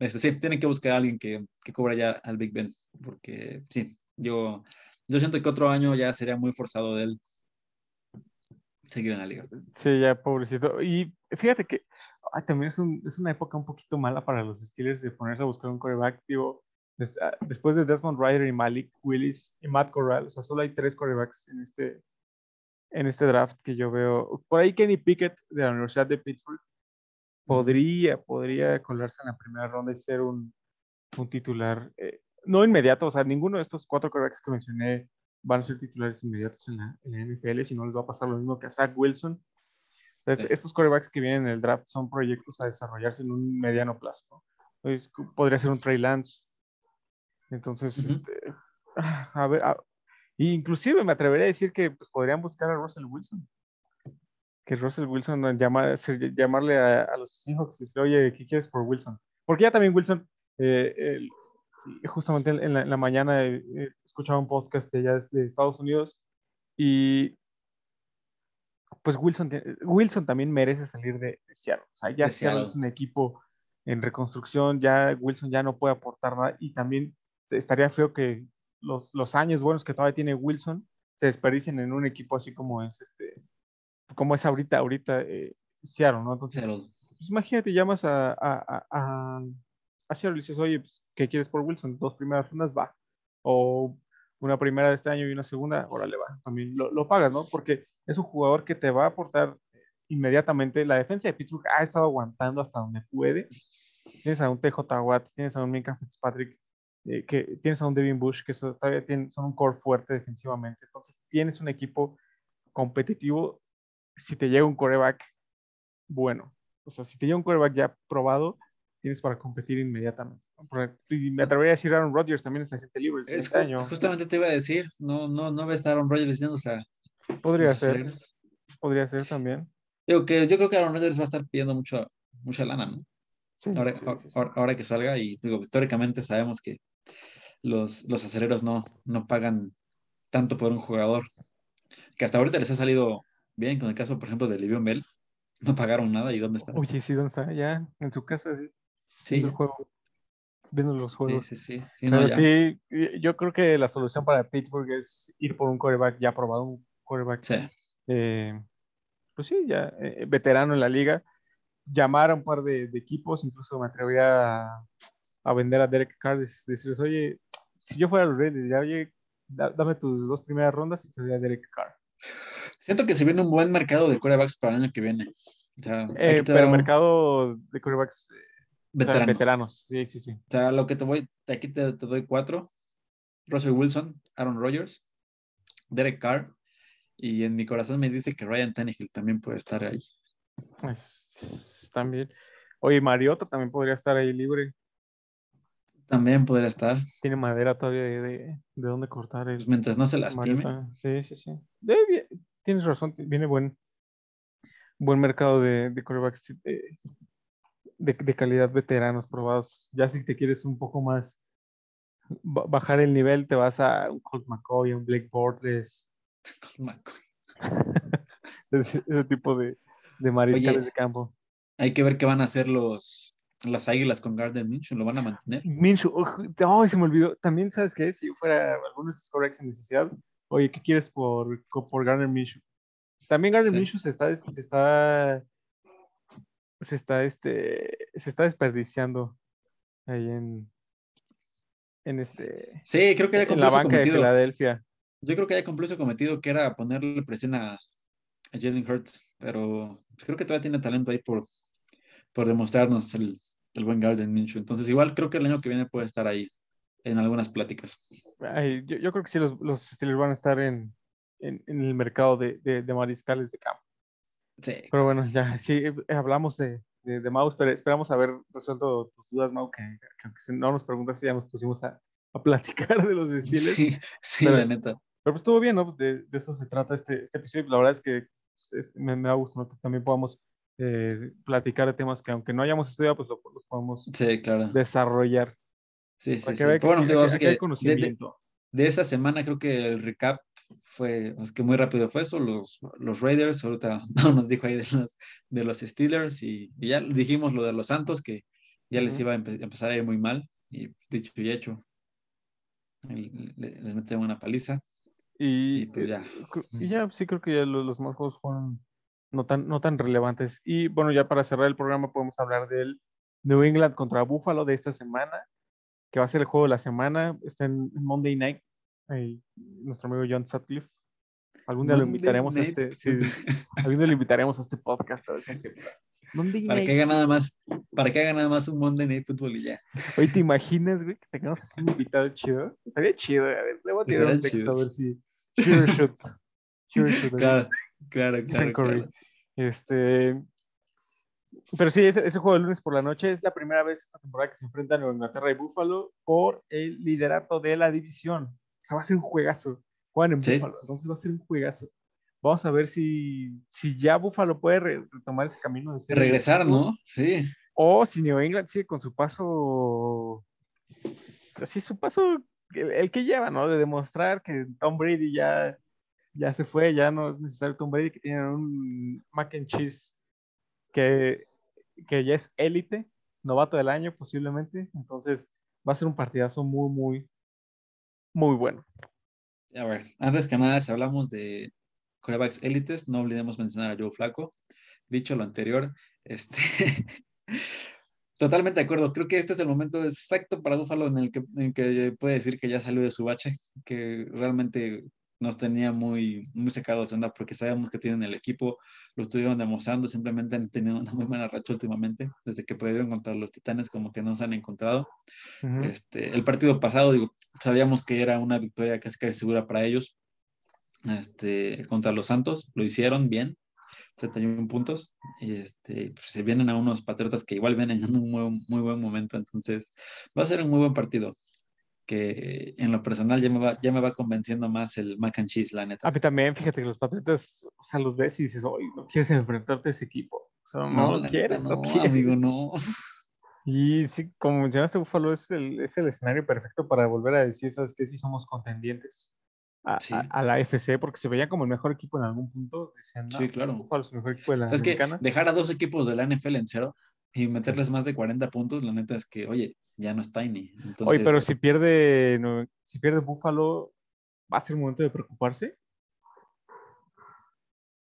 Este, sí, tienen que buscar a alguien que, que cubra ya al Big Ben, porque sí, yo, yo siento que otro año ya sería muy forzado de él seguir en la liga. Sí, ya, pobrecito. Y fíjate que también es, un, es, una época un poquito mala para los Steelers de ponerse a buscar un coreback. Digo, ah, después de Desmond Ryder y Malik Willis y Matt Corral, o sea, solo hay tres corebacks en este, en este draft que yo veo. Por ahí Kenny Pickett de la Universidad de Pittsburgh podría, podría colarse en la primera ronda y ser un, un titular. Eh, no inmediato, o sea, ninguno de estos cuatro corebacks que mencioné van a ser titulares inmediatos en la, en la NFL, si no les va a pasar lo mismo que a Zach Wilson. Este, estos corebacks que vienen en el draft son proyectos a desarrollarse en un mediano plazo. Entonces, podría ser un Trey Lance. Entonces, este, a ver, inclusive me atrevería a decir que pues, podrían buscar a Russell Wilson. Que Russell Wilson llama, llamarle a, los Seahawks y decir, oye, ¿qué quieres por Wilson? Porque ya también Wilson, eh, justamente en la, mañana eh, eh, escuchaba un podcast de, allá de Estados Unidos y pues Wilson, Wilson también merece salir de, Seattle. O sea, ya Seattle es un equipo en reconstrucción, ya Wilson ya no puede aportar nada y también estaría feo que los, los años buenos que todavía tiene Wilson se desperdicien en un equipo así como es este como es ahorita ahorita eh, Seattle, ¿no? Entonces, pues imagínate, llamas a, a, a, a Seattle y dices, oye, pues, ¿qué quieres por Wilson? Dos primeras rondas, va. O una primera de este año y una segunda, órale, va. También lo, pagas, ¿no? Porque es un jugador que te va a aportar inmediatamente. La defensa de Pittsburgh ha estado aguantando hasta donde puede. Tienes a un TJ Watt, tienes a un Minka Fitzpatrick, eh, que tienes a un Devin Bush, que todavía tienen, son un core fuerte defensivamente. Entonces, tienes un equipo competitivo si te llega un coreback bueno. O sea, si te llega un coreback ya probado, tienes para competir inmediatamente. Y me atrevería a decir Aaron Rodgers también es agente libre. Es, este año. Justamente te iba a decir, no, no, no va a estar Aaron Rodgers diciendo, o sea. Podría ser. Podría ser también. Digo que yo creo que Aaron Rodgers va a estar pidiendo mucho, mucha lana, ¿no? Sí, ahora, ahora, que salga, y digo, históricamente sabemos que los, los aceleros no, no pagan tanto por un jugador, que hasta ahorita les ha salido bien, con el caso, por ejemplo, de Livion Bell, no pagaron nada, ¿y dónde está? Oye, sí, ¿dónde está? Ya, en su casa, sí. Sí. Juego, viendo los juegos. Sí, sí, sí. Pero sí, yo creo que la solución para Pittsburgh es ir por un coreback ya probado, un coreback. Sí. Eh, pues sí, ya eh, veterano en la liga. Llamar a un par de, equipos, incluso me atrevería a, a, vender a Derek Carr, decirles, oye, si yo fuera los Reyes, diría, oye, dame tus dos primeras rondas y te doy a Derek Carr. Siento que se viene un buen mercado de corebacks para el año que viene. Eh, pero mercado de corebacks veteranos. Sí, sí, sí. O sea, lo que te voy, aquí te, doy cuatro. Russell Wilson, Aaron Rodgers, Derek Carr, y en mi corazón me dice que Ryan Tannehill también puede estar ahí. Pues, también. Oye, Mariota también podría estar ahí libre. También podría estar. Tiene madera todavía de, de, dónde cortar. Pues mientras no se lastime. Sí, sí, sí. tienes razón, viene buen, buen mercado de, de corebacks de, calidad veteranos probados. Ya si te quieres un poco más bajar el nivel, te vas a un Colt McCoy, un Blake Bortles. Colt McCoy. ese, tipo de, de mariscales de campo. Hay que ver qué van a hacer los, las águilas con Gardner Minshew, ¿lo van a mantener? Minshew, oh, se me olvidó. También, ¿sabes qué? Si yo fuera alguno de estos en necesidad, oye, ¿qué quieres por, por Gardner Minshew? También Gardner Minshew se está, se está se está, este, se está desperdiciando ahí en, en este. Sí, creo que en la banca de Filadelfia. Yo creo que haya cumplido su cometido, que era ponerle presión a, a Jalen Hurts, pero creo que todavía tiene talento ahí por, por demostrarnos el, el buen Garden Minshew. Entonces, igual creo que el año que viene puede estar ahí en algunas pláticas. yo, yo, creo que sí, los, los Steelers van a estar en, en, en el mercado de, de, de mariscales de campo. Pero bueno, ya sí eh, hablamos de, de, de Mouse, pero esperamos haber resuelto tus dudas, Mau, que, aunque no nos preguntas, ya nos pusimos a, a platicar de los estilos. Sí, sí, la neta. Pero pues estuvo bien, ¿no? De, de, eso se trata este, este episodio. La verdad es que pues, me, me, da gusto ¿no? que también podamos eh, platicar de temas que aunque no hayamos estudiado, pues los lo sí, claro. desarrollar. Sí, sí, sí. que que Bueno, digo, hay que de, de- de esa semana creo que el recap fue, es que muy rápido fue eso, los, los Raiders, ahorita no nos dijo ahí de los, de los Steelers y, y ya dijimos lo de los Santos, que ya les iba a empe- empezar a ir muy mal, y dicho y hecho, les metieron una paliza. Y, Y pues ya. eh, y ya, sí, creo que ya los, los más juegos fueron no tan, no tan relevantes. Y bueno, ya para cerrar el programa podemos hablar del New England contra Buffalo de esta semana, que va a ser el juego de la semana. Está en Monday Night. Nuestro amigo John Sutcliffe. Algún día lo invitaremos a este, sí, algún día lo invitaremos a este podcast a ver si. Monday Para que haga nada más, para que haga nada más un Monday Night Football y ya. Oye, ¿te imaginas, güey, que tengamos así un invitado chido? Estaría chido, a ver, le voy a tirar un texto chido. a ver si... Sure shoot. Sure shoot. Claro, claro, claro. Este... Pero sí, ese, ese juego de lunes por la noche es la primera vez esta temporada que se enfrentan Nueva Inglaterra y Buffalo por el liderato de la división. Sea, va a ser un juegazo. Juegan en Sí. Buffalo, entonces va a ser un juegazo. Vamos a ver si, si ya Buffalo puede re- retomar ese camino de ser Regresar, ¿no? Sí. O si New England sigue con su paso, o sea, sí, su paso, el, el que lleva, ¿no? De demostrar que Tom Brady ya, ya se fue, ya no es necesario Tom Brady, que tienen un mac and cheese que, que ya es élite, novato del año posiblemente, entonces va a ser un partidazo muy, muy, muy bueno. A ver, antes que nada, si hablamos de corebacks élites, no olvidemos mencionar a Joe Flaco. Dicho lo anterior, este, totalmente de acuerdo. Creo que este es el momento exacto para Buffalo en el que, que puede decir que ya salió de su bache, que realmente nos tenía muy, muy secados de onda porque sabemos que tienen el equipo, lo estuvieron demostrando, simplemente han tenido una muy buena racha últimamente, desde que perdieron contra los Titanes, como que no se han encontrado. Ujú. Este, el partido pasado, digo, sabíamos que era una victoria casi casi segura para ellos. Este, contra los Santos, lo hicieron bien, 31 puntos. Y este, pues, se vienen a unos Patriotas que igual vienen en un muy, muy buen momento, entonces va a ser un muy buen partido. Que en lo personal ya me va, ya me va convenciendo más el mac and cheese, la neta. A mí también, fíjate que los Patriotas, o sea, los ves y dices, oye, no quieres enfrentarte a ese equipo. O sea, no, No, lo quieres, no, no, quieres. amigo, no. Y sí, como mencionaste, Buffalo es el, es el escenario perfecto para volver a decir, ¿sabes qué? Si somos contendientes a, Sí. a- a la FC, porque se veía como el mejor equipo en algún punto. Decían, no, Sí, claro. Buffalo es el mejor equipo de la O sea, es que dejar a dos equipos de la NFL en cero y meterles más de 40 puntos, la neta es que, oye, ya no es Tiny. Entonces, Oye, pero si pierde, no, si pierde Buffalo, ¿va a ser momento de preocuparse?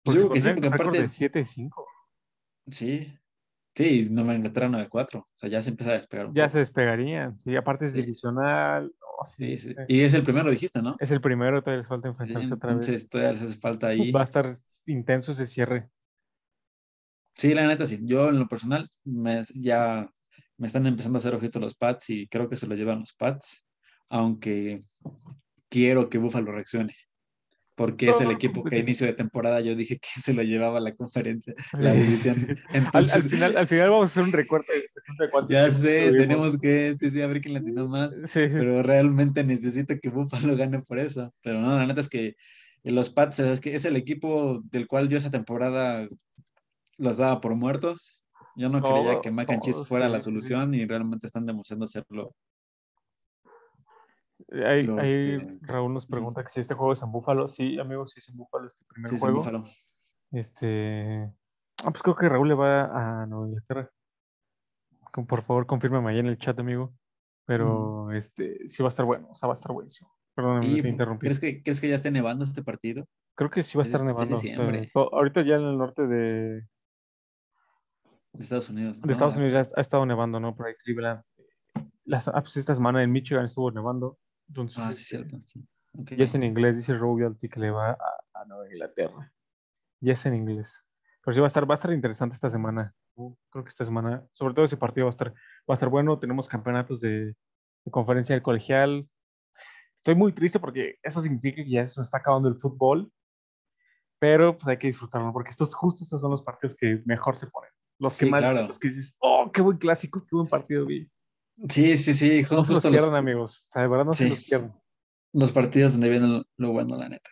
Pues yo creo que sí, porque aparte- de 7-5. Sí, sí, Nueva Inglaterra 9-4, o sea, ya se empieza a despegar un Ya poco. se despegarían. Sí, aparte es Sí. divisional. oh, sí, Sí. Y es el primero, dijiste, ¿no? Es el primero, todavía les falta enfrentarse otra vez. Entonces todavía les hace falta ahí. Va a estar intenso ese cierre. Sí, la neta sí. Yo en lo personal me, ya me están empezando a hacer ojito los Pats y creo que se lo llevan los Pats, aunque quiero que Buffalo reaccione. Porque es el equipo que a inicio de temporada yo dije que se lo llevaba a la conferencia, la división. Al, al Entonces, final, al final vamos a hacer un recorte de cuántos ya sé, tenemos que, sí, sí, a ver quién latinó más. Sí, pero realmente necesito que Buffalo gane por eso. Pero no, la neta es que los Pats es, que es el equipo del cual yo esa temporada los daba por muertos. Yo no creía que Mac and Cheese fuera sí, la solución y realmente están demostrando hacerlo. Ahí, Los, ahí este, Raúl nos pregunta que si este juego es en Búfalo. Sí, amigos, sí es en Búfalo este primer Sí, sí, juego. Buffalo. Este. Ah, pues creo que Raúl le va a Nueva Inglaterra. Por favor, confírmame ahí en el chat, amigo. Pero este sí va a estar bueno, o sea, va a estar buenísimo. Perdóname, Y, te interrumpí. ¿crees, que, ¿Crees que ya esté nevando este partido? Creo que sí va a es- estar es nevando. o sea, ahorita ya en el norte de, De Estados Unidos. de ¿no? Estados Unidos ya ha, ha estado nevando, ¿no? Por ahí Cleveland. Las, ah, pues esta semana en Michigan estuvo nevando. Entonces, Ah, sí, este, cierto. Sí. Ok. Ya es en inglés, dice Royalty que le va a, a Nueva Inglaterra. Ya es en inglés. Pero sí va a estar, va a estar interesante esta semana. Uh, Creo que esta semana, sobre todo ese partido va a estar, va a estar bueno. Tenemos campeonatos de, de conferencia del colegial. Estoy muy triste porque eso significa que ya se nos está acabando el fútbol. Pero pues hay que disfrutarlo, porque estos justo estos son los partidos que mejor se ponen. Los que Sí, más, claro. los que dices, oh, qué buen clásico, qué buen partido vi. Sí, sí, sí. No se los Justo los, amigos. O sea, de verdad no se Sí. los pierdan. los partidos donde viene lo, bueno, la neta.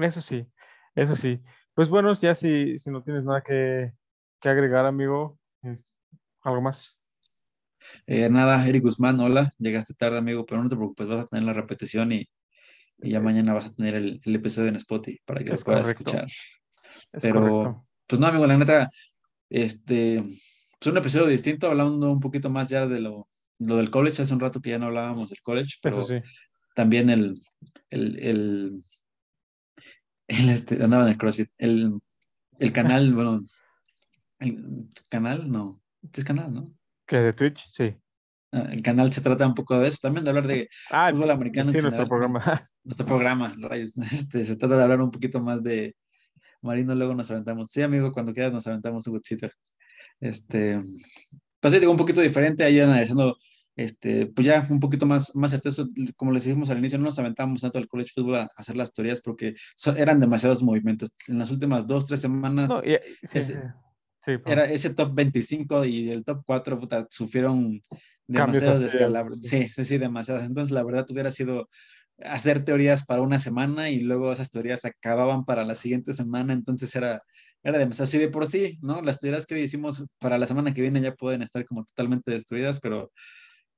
Eso sí, eso sí. Pues bueno, ya si, si no tienes nada que, que agregar, amigo, algo más. Eh, nada, Eric Guzmán, hola, llegaste tarde, amigo, pero no te preocupes, vas a tener la repetición y, y ya mañana vas a tener el, el episodio en Spotify para que Es lo puedas correcto. escuchar. Es Pero, correcto. pues no, amigo, la neta, este, pues un episodio distinto, hablando un poquito más ya de lo, lo del college. Hace un rato que ya no hablábamos del college, pero sí. también el, el, el, el, este, andaba en el CrossFit, el, el canal, bueno, el canal, no, es canal, ¿no? Que de Twitch, sí. Ah, El canal se trata un poco de eso, también de hablar de Ah, fútbol americano. sí, nuestro programa. nuestro programa, rayos. Este, se trata de hablar un poquito más de Marino, luego nos aventamos. Sí, amigo, cuando quieras nos aventamos un Gutsito. Este, pues sí, digo, un poquito diferente, ahí analizando, este, pues ya un poquito más, más certeza, como les dijimos al inicio, no nos aventamos tanto al college football a hacer las teorías porque so- eran demasiados movimientos. En las últimas dos, tres semanas No, y- sí, ese- sí. Era ese top 25 y el top 4, puta, sufrieron demasiados descalabros. Sí, sí, sí, demasiados. Entonces, la verdad, hubiera sido hacer teorías para una semana y luego esas teorías acababan para la siguiente semana, entonces era, era demasiado. Sí, de por sí, ¿no? Las teorías que hoy hicimos para la semana que viene ya pueden estar como totalmente destruidas, pero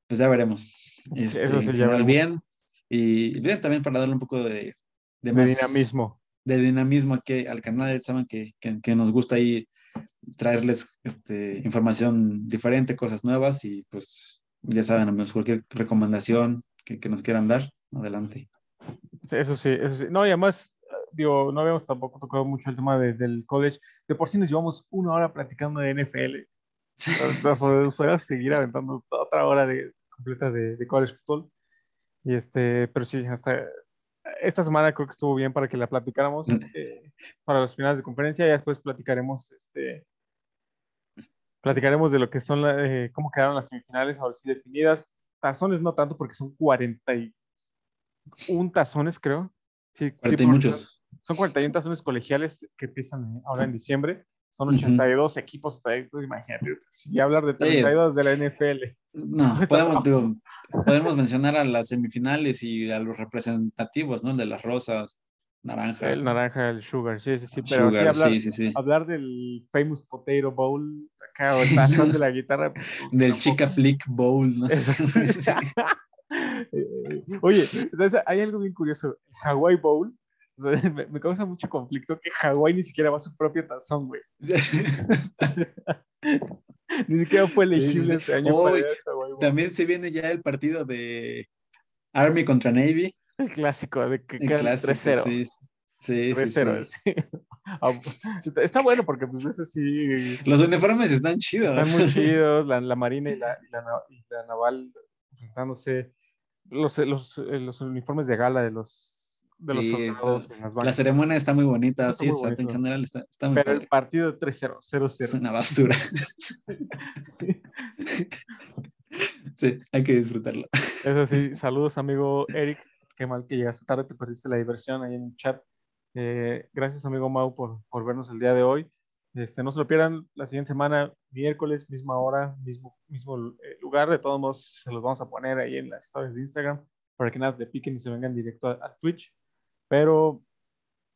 pues ya veremos. Este, eso sí, ya veremos. bien. Y bien también para darle un poco de, de de más dinamismo. de dinamismo aquí al canal. Saben que, que, que nos gusta ahí traerles este, información diferente, cosas nuevas y pues ya saben, amigos, cualquier recomendación que, que nos quieran dar, adelante. Sí, Eso sí, eso sí. No, y además, digo, no habíamos tampoco tocado mucho el tema de- del college. De por sí nos llevamos una hora platicando de NFL. Nos podemos seguir aventando otra hora de, completa de, de college football. Y este, pero sí, hasta esta semana creo que estuvo bien para que la platicáramos Mm. eh, para los finales de conferencia. Ya después platicaremos, este, platicaremos de lo que son, la- eh, cómo quedaron las semifinales, ahora sí definidas. Tazones no tanto porque son 41 tazones, creo. Sí, sí, 40 y porque muchos. Son 41 tazones colegiales que empiezan eh, ahora en diciembre. Son Ujú. 82 equipos. pues, Imagínate, si hablar de 32 de la NFL. No, podemos, digo, podemos mencionar a las semifinales y a los representativos, ¿no? De las rosas, naranja, El naranja, el sugar, sí, sí, sí. Pero sí hablar, sí, sí, sí. hablar del famous potato bowl, acá, o el tazón de la guitarra. pues, Del tampoco. Chica Flick Bowl, no sé. Eh, Oye, ¿sabes? hay algo bien curioso. Hawaii Bowl, o sea, me, me causa mucho conflicto que Hawaii ni siquiera va a su propio tazón, güey. Ni siquiera fue sí, elegible sí. este año para Hawaii Bowl. También se viene ya el partido de Army contra Navy. El clásico de que El quedan clásico, 3-0. sí. Sí, sí, 3-0. sí. sí. Ah, está- Está bueno porque pues ese sí Los uniformes están chidos. están muy chidos, la, la Marina y la, y la, na- y la Naval enfrentándose, los, los, eh, los uniformes de gala de los, de los soldados está- en las La bancas. ceremonia está muy bonita, Está sí, muy en general está, está muy Pero el partido 3-0, Es 0-0. una basura. sí, hay que disfrutarlo. Eso sí, saludos amigo Eric, qué mal que llegaste tarde, te perdiste la diversión ahí en el chat. Eh, gracias amigo Mau por, por vernos el día de hoy. Este, no se lo pierdan la siguiente semana, miércoles, misma hora, mismo, mismo eh, lugar. De todos modos, se los vamos a poner ahí en las historias de Instagram para que nada le piquen y se vengan directo a, a Twitch. Pero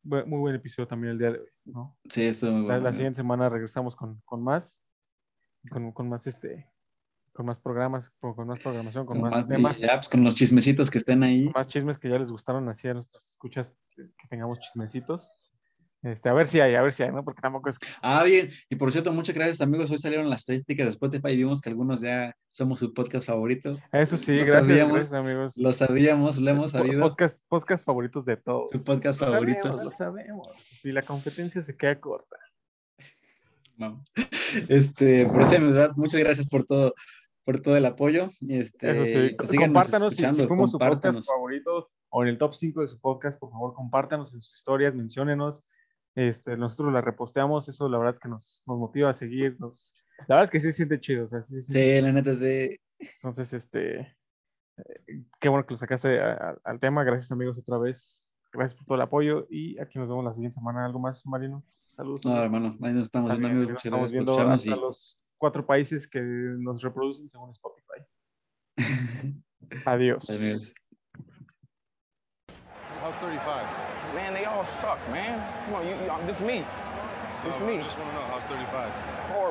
muy buen episodio también el día de hoy. ¿no? Sí, eso muy La, bueno. la siguiente semana regresamos con, con más, con, con más este, con más programas, con, con más programación, con, Con más, más- temas, ya, pues, con los chismecitos que estén ahí. más chismes que ya les gustaron así a nuestras escuchas, que tengamos chismecitos. Este, a ver si hay, a ver si hay, ¿no? Porque tampoco es Ah, bien. Y por cierto, muchas gracias, amigos. Hoy salieron las estadísticas de Spotify y vimos que algunos ya somos su podcast favorito. Eso sí, gracias, sabíamos, gracias, amigos. Lo sabíamos, lo hemos sabido. Podcast, podcast favoritos de todos. Tu podcast Lo favorito. sabemos, lo sabemos. Si la competencia se queda corta. No. Este, por eso, verdad, muchas gracias por todo, por todo el apoyo. Este, Eso sí. pues, compártanos si, si fuimos su podcast favorito o en el top 5 de su podcast, por favor, compártanos en sus historias, menciónenos. Este, nosotros la reposteamos, eso la verdad que nos, nos motiva a seguir. Nos, la verdad es que sí se siente chido. O sea, sí Sí, la neta, sí. Entonces, este, eh, qué bueno que lo sacaste a- a- al tema. Gracias, amigos, otra vez. Gracias por todo el apoyo. Y aquí nos vemos la siguiente semana. ¿Algo más, Marino? Saludos. No, hermano, ahí nos estamos viendo, amigos. nos estamos viendo hasta los cuatro países que nos reproducen según Spotify. Adiós. amigos. How's 35? Man, they all suck, man. Come on, you, you, this me. This No, I me. just want to know how's 35. Horrible.